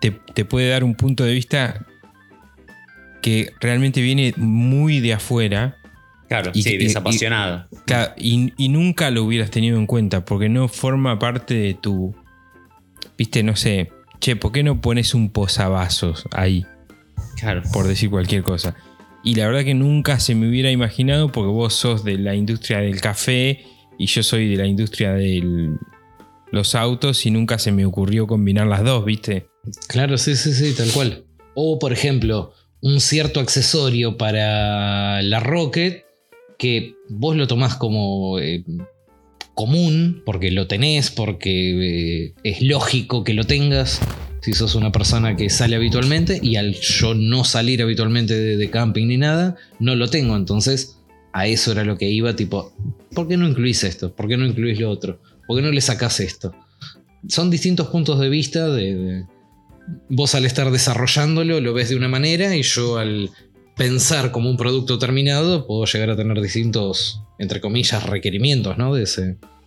te, te puede dar un punto de vista que realmente viene muy de afuera Claro, Y- sí, y- desapasionado. Claro, y, y nunca lo hubieras tenido en cuenta porque no forma parte de tu. Viste, no sé. Che, ¿por qué no pones un posavasos ahí? Claro. Por decir cualquier cosa. Y la verdad que nunca se me hubiera imaginado porque vos sos de la industria del café y yo soy de la industria de los autos y nunca se me ocurrió combinar las dos, ¿viste? Claro, sí, sí, sí, tal cual. O, por ejemplo, un cierto accesorio para la Rocket que vos lo tomás como eh, común, porque lo tenés, porque eh, es lógico que lo tengas. Si sos una persona que sale habitualmente y al yo no salir habitualmente de, de camping ni nada, no lo tengo. Entonces, a eso era lo que iba, tipo, ¿por qué no incluís esto? ¿Por qué no incluís lo otro? ¿Por qué no le sacás esto? Son distintos puntos de vista de- de, vos al estar desarrollándolo lo ves de una manera y yo al pensar como un producto terminado puedo llegar a tener distintos, entre comillas, requerimientos ¿no? de, ese,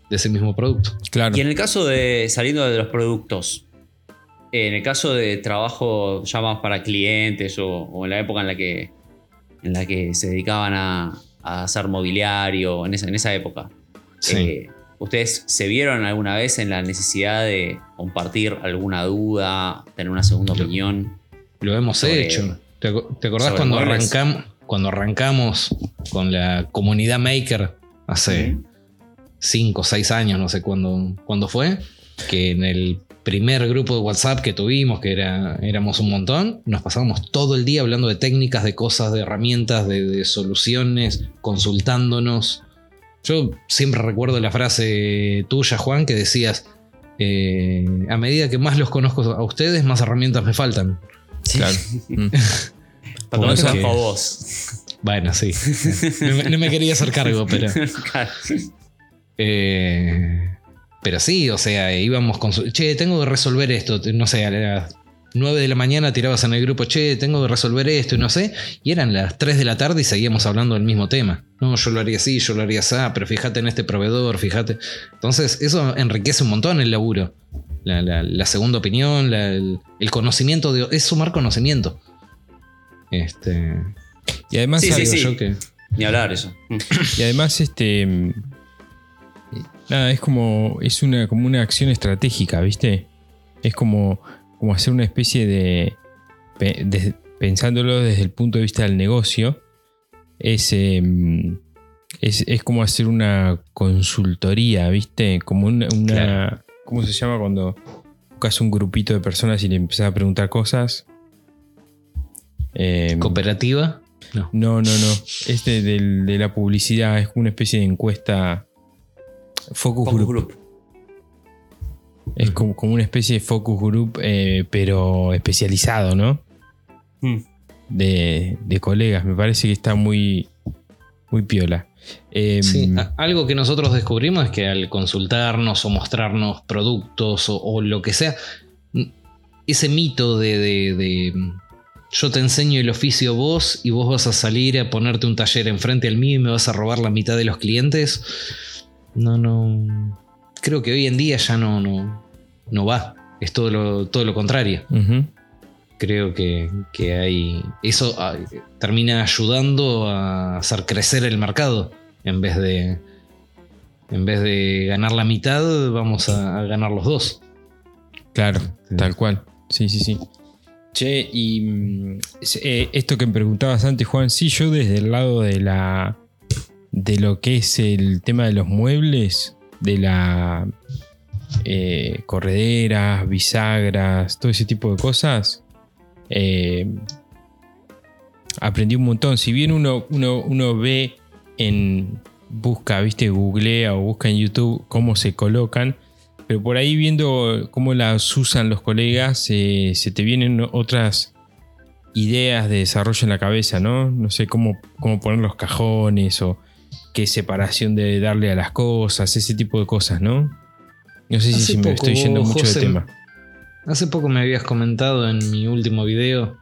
de ese mismo producto. Claro. Y en el caso de, saliendo de los productos, en el caso de trabajo ya más para clientes o, o en la época en la que, en la que se dedicaban a, a hacer mobiliario, en esa, en esa época, eh, ¿ustedes se vieron alguna vez en la necesidad de compartir alguna duda, tener una segunda Lo- opinión? lo hemos sobre- hecho. ¿Te, te acordás cuando, muebles. arrancam- cuando arrancamos con la comunidad Maker hace 5 o 6 años, no sé cuándo, cuándo fue? Que en el primer grupo de WhatsApp que tuvimos, que era, éramos un montón, nos pasábamos todo el día hablando de técnicas, de cosas, de herramientas, de, de soluciones, consultándonos. Yo siempre recuerdo la frase tuya, Juan, que decías, eh, a medida que más los conozco a ustedes, más herramientas me faltan. Claro. Mm. Para bajo que- vos. Bueno, sí. No, me- no me quería hacer cargo, pero... Claro. Eh, pero sí, o sea, íbamos con su. Che, tengo que resolver esto. No sé, a las 9 de la mañana tirabas en el grupo, che, tengo que resolver esto y no sé. Y eran las 3 de la tarde y seguíamos hablando del mismo tema. No, yo lo haría así, yo lo haría así, pero fíjate en este proveedor, fíjate. Entonces, eso enriquece un montón el laburo. La, la- la segunda opinión, la- el, el conocimiento de. Es sumar conocimiento. Este. Y además, Sí, sí, digo sí. yo que. Ni hablar eso. Y además, este. Nada, es como. Es una, como una acción estratégica, ¿viste? Es como, como hacer una especie de, pe- de- Pensándolo desde el punto de vista del negocio. Es, em, es, es como hacer una consultoría, ¿viste? Como una. una- Claro. ¿Cómo se llama cuando buscas un grupito de personas y le empezás a preguntar cosas? Em, Cooperativa. No. no, no, no. Es de, del- de la publicidad, es una especie de encuesta. Focus, Focus group. group. Es como, como una especie de focus group, eh, pero especializado, ¿no? Mm. De, de colegas. Me parece que está muy, muy piola. Em, Sí, algo que nosotros descubrimos es que al consultarnos o mostrarnos productos o, o lo que sea, n- ese mito de, de- de, mm, yo te enseño el oficio vos y vos vas a salir a ponerte un taller enfrente al mío y me vas a robar la mitad de los clientes, no, no. Creo que hoy en día ya no, no, no va. Es todo lo, todo lo contrario creo que, que hay. Eso ah, termina ayudando a hacer crecer el mercado. En vez de. En vez de ganar la mitad, vamos a, a ganar los dos. Claro, Sí. tal cual. Sí, sí, sí. Che, y mm, eh, esto que me preguntabas antes, Juan, sí, yo desde el lado de la. De lo que es el tema de los muebles, de la. eh, correderas, bisagras, todo ese tipo de cosas. eh, aprendí un montón. Si bien uno, uno, uno ve en, busca, viste, googlea o busca en YouTube cómo se colocan. Pero por ahí viendo cómo las usan los colegas, se te vienen otras ideas de desarrollo en la cabeza, ¿no? No sé cómo, cómo poner los cajones o qué separación de darle a las cosas, ese tipo de cosas, ¿no? No sé si, me estoy yendo mucho de tema. Hace poco me habías comentado en mi último video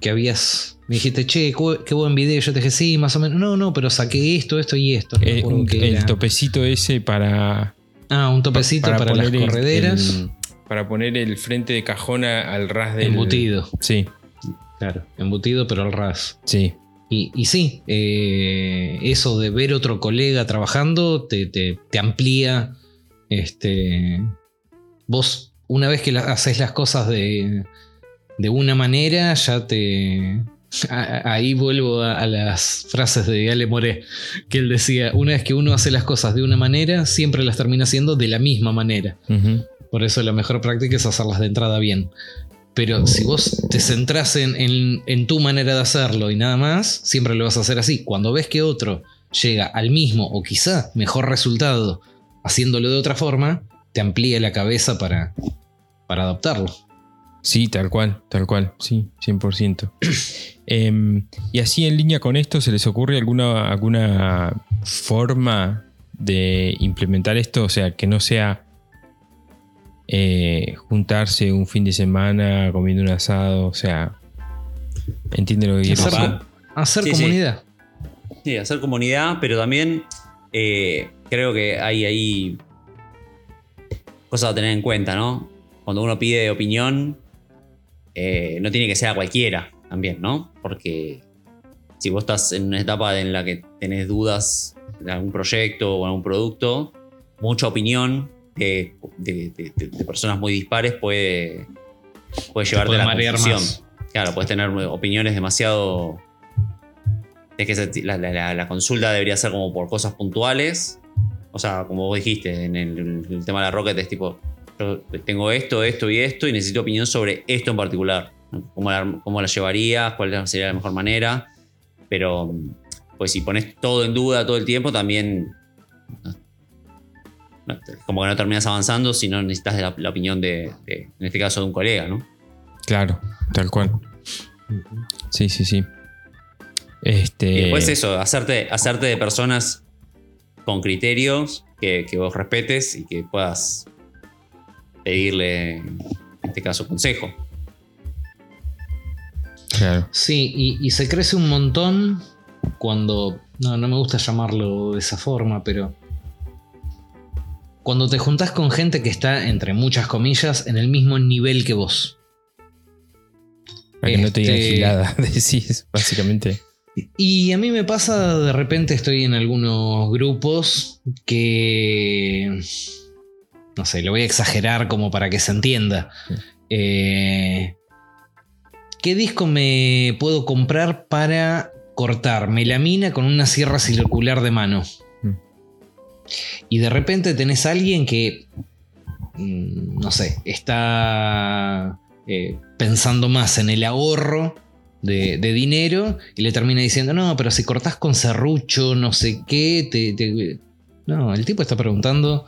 que habías. Me dijiste, che, qué buen video. Yo te dije, sí, más o menos. No, no, pero saqué esto, esto y esto. Eh, el topecito ese para. Ah, un topecito para, las correderas. para poner el frente de cajón al ras del. Embutido. Sí. Claro, embutido, pero al ras. Sí. Y, sí, eh, eso de ver otro colega trabajando te, te, te amplía. Este. Vos una vez que haces las cosas de, de una manera, ya te... ahí vuelvo a, las frases de Ale Moré, que él decía, una vez que uno hace las cosas de una manera, siempre las termina haciendo de la misma manera. Por eso la mejor práctica es hacerlas de entrada bien. Pero si vos te centrás en, en, tu manera de hacerlo y nada más, siempre lo vas a hacer así. Cuando ves que otro llega al mismo o quizá mejor resultado haciéndolo de otra forma, te amplía la cabeza para, para adoptarlo. Sí, tal cual, tal cual, sí, 100%. Em, y así en línea con esto, ¿se les ocurre alguna, alguna forma de implementar esto? O sea, que no sea eh, juntarse un fin de semana comiendo un asado, o sea, entiende lo que quiero decir. Hacer comunidad. Sí. hacer comunidad, pero también eh, creo que hay ahí cosas a tener en cuenta, ¿no? Cuando uno pide opinión, eh, no tiene que ser a cualquiera también, ¿no? Porque si vos estás en una etapa en la que tenés dudas de algún proyecto o algún producto, mucha opinión de, personas muy dispares puede, puede llevarte a la confusión. Claro, puedes tener opiniones demasiado. Es que la, consulta debería ser como por cosas puntuales o sea, como vos dijiste, en el, tema de la Rocket es tipo, yo tengo esto, esto y esto y necesito opinión sobre esto en particular. ¿Cómo la, cómo la llevarías? ¿Cuál sería la mejor manera? Pero, pues si pones todo en duda todo el tiempo, también como que no terminas avanzando si no necesitas la, la opinión de, en este caso, de un colega, ¿no? Claro, tal cual. Sí, sí, sí. Este... Y después eso, hacerte, hacerte de personas con criterios que, vos respetes y que puedas pedirle, en este caso, consejo. Claro. Sí, y, se crece un montón cuando. No, no me gusta llamarlo de esa forma, pero. Cuando te juntás con gente que está, entre muchas comillas, en el mismo nivel que vos. Para que no te digan gilada, decís, básicamente. Y a mí me pasa, de repente estoy en algunos grupos que... No sé, lo voy a exagerar como para que se entienda. Eh, ¿Qué disco me puedo comprar para cortar melamina con una sierra circular de mano? Y de repente tenés a alguien que, mm, no sé, está eh, pensando más en el ahorro de, dinero y le termina diciendo, no, pero si cortás con serrucho, no sé qué, te, No, el tipo está preguntando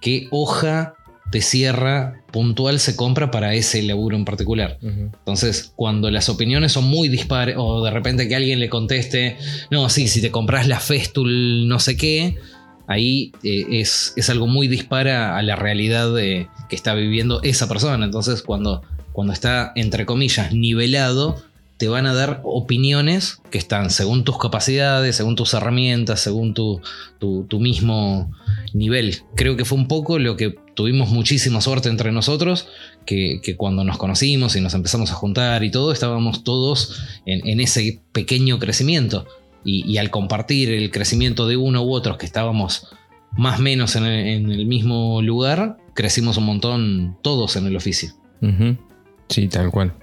qué hoja de sierra puntual se compra para ese laburo en particular. Entonces, cuando las opiniones son muy dispares, o de repente que alguien le conteste, no, sí, si te compras la Festul no sé qué, ahí eh, es, es, algo muy dispara a la realidad que está viviendo esa persona. Entonces, cuando, cuando está, entre comillas, nivelado, te van a dar opiniones que están según tus capacidades, según tus herramientas, según tu, tu, mismo nivel. Creo que fue un poco lo que tuvimos muchísima suerte entre nosotros, que, cuando nos conocimos y nos empezamos a juntar y todo, estábamos todos en, ese pequeño crecimiento. Y, al compartir el crecimiento de uno u otros que estábamos más o menos en el, mismo lugar, crecimos un montón todos en el oficio. Sí, tal cual.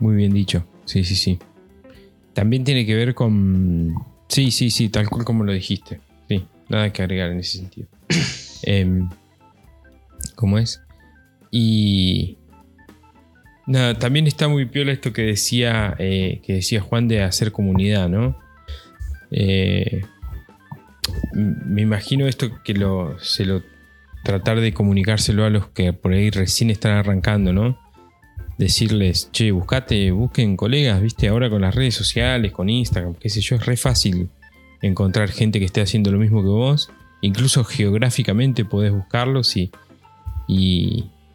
Muy bien dicho. Sí, sí, sí. También tiene que ver con. Sí, sí, sí, tal cual como lo dijiste. Sí, nada que agregar en ese sentido. Em, ¿Cómo es? Y. También está muy piola esto que decía, eh, que decía Juan de hacer comunidad, ¿no? Eh, me imagino esto que se lo tratar de comunicárselo a los que por ahí recién están arrancando, ¿no? Decirles, che, buscate, busquen colegas, viste, ahora con las redes sociales, con Instagram, qué sé yo, es re fácil encontrar gente que esté haciendo lo mismo que vos. Incluso geográficamente podés buscarlos y,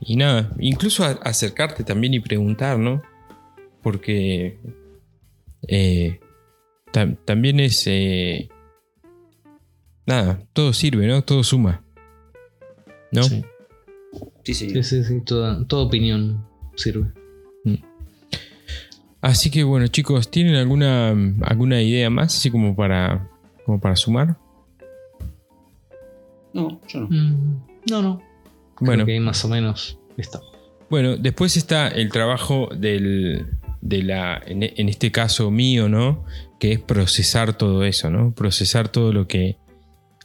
y nada, incluso a- acercarte también y preguntar, ¿no? Porque eh, tam- también es... eh, nada, todo sirve, ¿no? Todo suma. ¿No? Sí. Sí, sí. Sí, sí, sí, toda, toda opinión sirve. Así que bueno, chicos, ¿tienen alguna, alguna idea más? Así como para, como para sumar. No, yo no. Mm, no, no. Bueno, Creo que ahí más o menos está. bueno, después está el trabajo del, de la, en, en este caso mío, ¿no? Que es procesar todo eso, ¿no? Procesar todo lo que,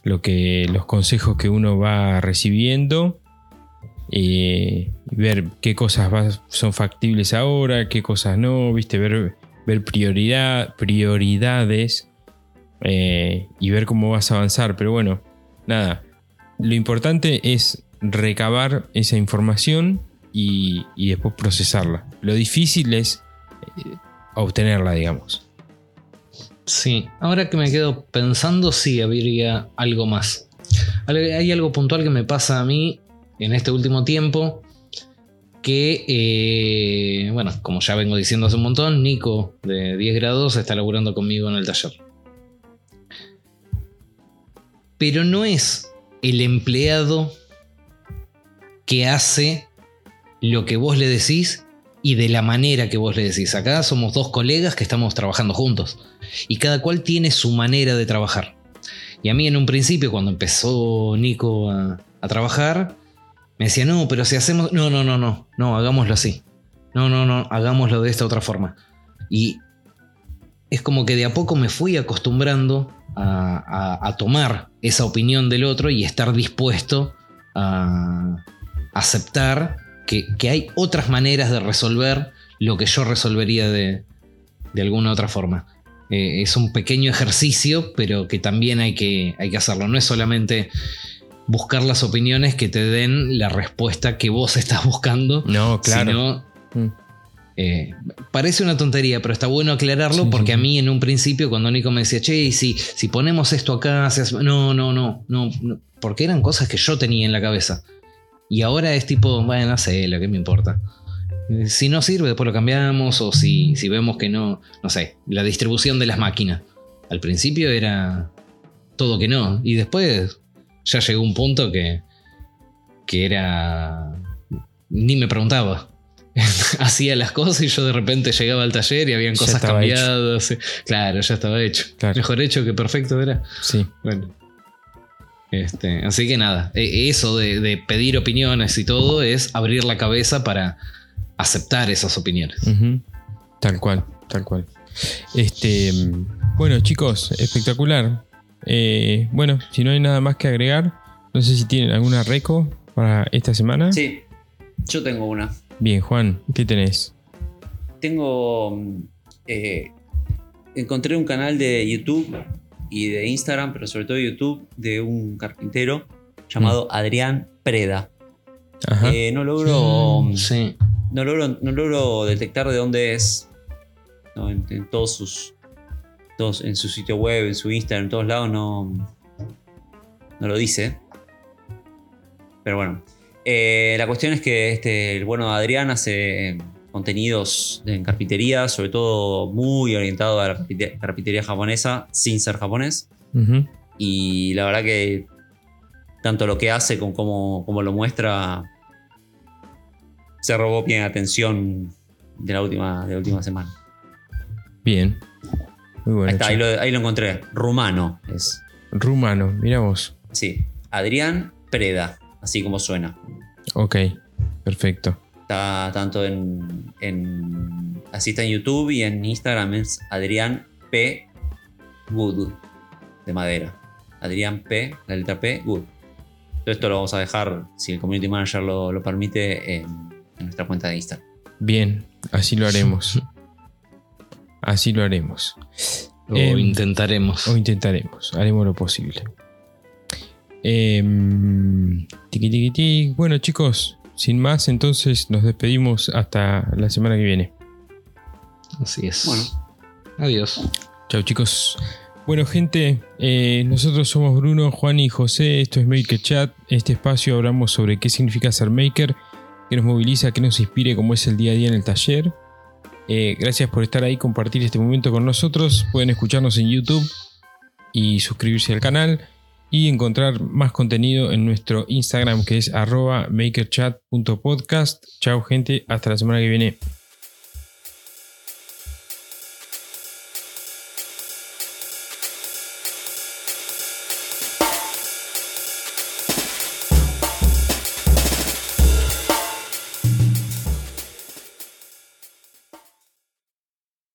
lo que, los consejos que uno va recibiendo. eh, ver qué cosas va- son factibles ahora, qué cosas no, viste, ver, ver prioridad, prioridades eh, y ver cómo vas a avanzar. Pero bueno, nada, lo importante es recabar esa información y, después procesarla. Lo difícil es eh, obtenerla, digamos. Sí, ahora que me quedo pensando, sí habría algo más. Hay algo puntual que me pasa a mí en este último tiempo. Que, eh, bueno, como ya vengo diciendo hace un montón, Nico de 10 grados está laburando conmigo en el taller. Pero no es el empleado que hace lo que vos le decís y de la manera que vos le decís. Acá somos dos colegas que estamos trabajando juntos y cada cual tiene su manera de trabajar. Y a mí en un principio, cuando empezó Nico a, trabajar, me decía, no, pero si hacemos... No, no, no, no, no, hagámoslo así. No, no, no, hagámoslo de esta otra forma. Y es como que de a poco me fui acostumbrando a- a tomar esa opinión del otro y estar dispuesto a aceptar que, que hay otras maneras de resolver lo que yo resolvería de, de alguna otra forma. Eh, es un pequeño ejercicio, pero que también hay que, hay que hacerlo. No es solamente buscar las opiniones que te den la respuesta que vos estás buscando, No, claro. sino Mm. eh, parece una tontería, pero está bueno aclararlo Sí, porque sí, a mí en un principio cuando Nico me decía, che, y si, si ponemos esto acá, se hace-". no, no, no, no, no", porque eran cosas que yo tenía en la cabeza. Y ahora es tipo, bueno, no sé, lo que me importa. Si no sirve, después lo cambiamos, o si, si vemos que no, no sé, la distribución de las máquinas. Al principio era todo que no, y después ya llegó un punto que, que era... Ni me preguntaba. hacía las cosas y yo de repente llegaba al taller y habían cosas cambiadas. Claro, ya estaba hecho. Claro. Mejor hecho que perfecto era. Sí. Bueno. Este, así que nada, e- eso de, de pedir opiniones y todo es abrir la cabeza para aceptar esas opiniones. Tal cual, tal cual. Este, bueno, chicos, espectacular. Eh, bueno, si no hay nada más que agregar, no sé si tienen alguna reco para esta semana. Sí, yo tengo una. Bien, Juan, ¿qué tenés? Tengo. eh, encontré un canal de YouTube y de Instagram, pero sobre todo de YouTube, de un carpintero llamado Adrián Preda. Ajá. Eh, no logro. Mm, sí. No logro, no logro detectar de dónde es. No, en, en todos sus. todos- en su sitio web, en su Instagram, en todos lados no. No lo dice. Pero bueno. Eh, la cuestión es que este, el bueno Adrián hace contenidos en carpintería, sobre todo muy orientado a la carpinte- carpintería japonesa, sin ser japonés. Y la verdad que tanto lo que hace como cómo lo muestra se robó bien atención de la última, de la última semana. Bien. Muy bueno. ahí, está, ahí, lo, ahí lo encontré. Rumano es. Rumano, mira vos. Sí. Adrián Preda, así como suena. Ok, perfecto. Está tanto en, en- Así está en YouTube y en Instagram es Adrián P. Wood. De madera. Adrián P. La letra P. Wood. Todo esto lo vamos a dejar, si el community manager lo, lo permite, en, en nuestra cuenta de Instagram. Bien, así lo haremos. Así lo haremos. O Em, intentaremos. O intentaremos, haremos lo posible. Em, tiqui, tiqui, tiqui. Bueno chicos, sin más, entonces nos despedimos hasta la semana que viene. Así es. Bueno. Adiós. Chao chicos. Bueno gente, eh, nosotros somos Bruno, Juan y José, esto es Maker Chat, este espacio hablamos sobre qué significa ser maker, qué nos moviliza, qué nos inspire, cómo es el día a día en el taller. Eh, gracias por estar ahí, compartir este momento con nosotros, pueden escucharnos en YouTube y suscribirse al canal y encontrar más contenido en nuestro Instagram que es arroba makerchat.podcast. Chao gente, hasta la semana que viene.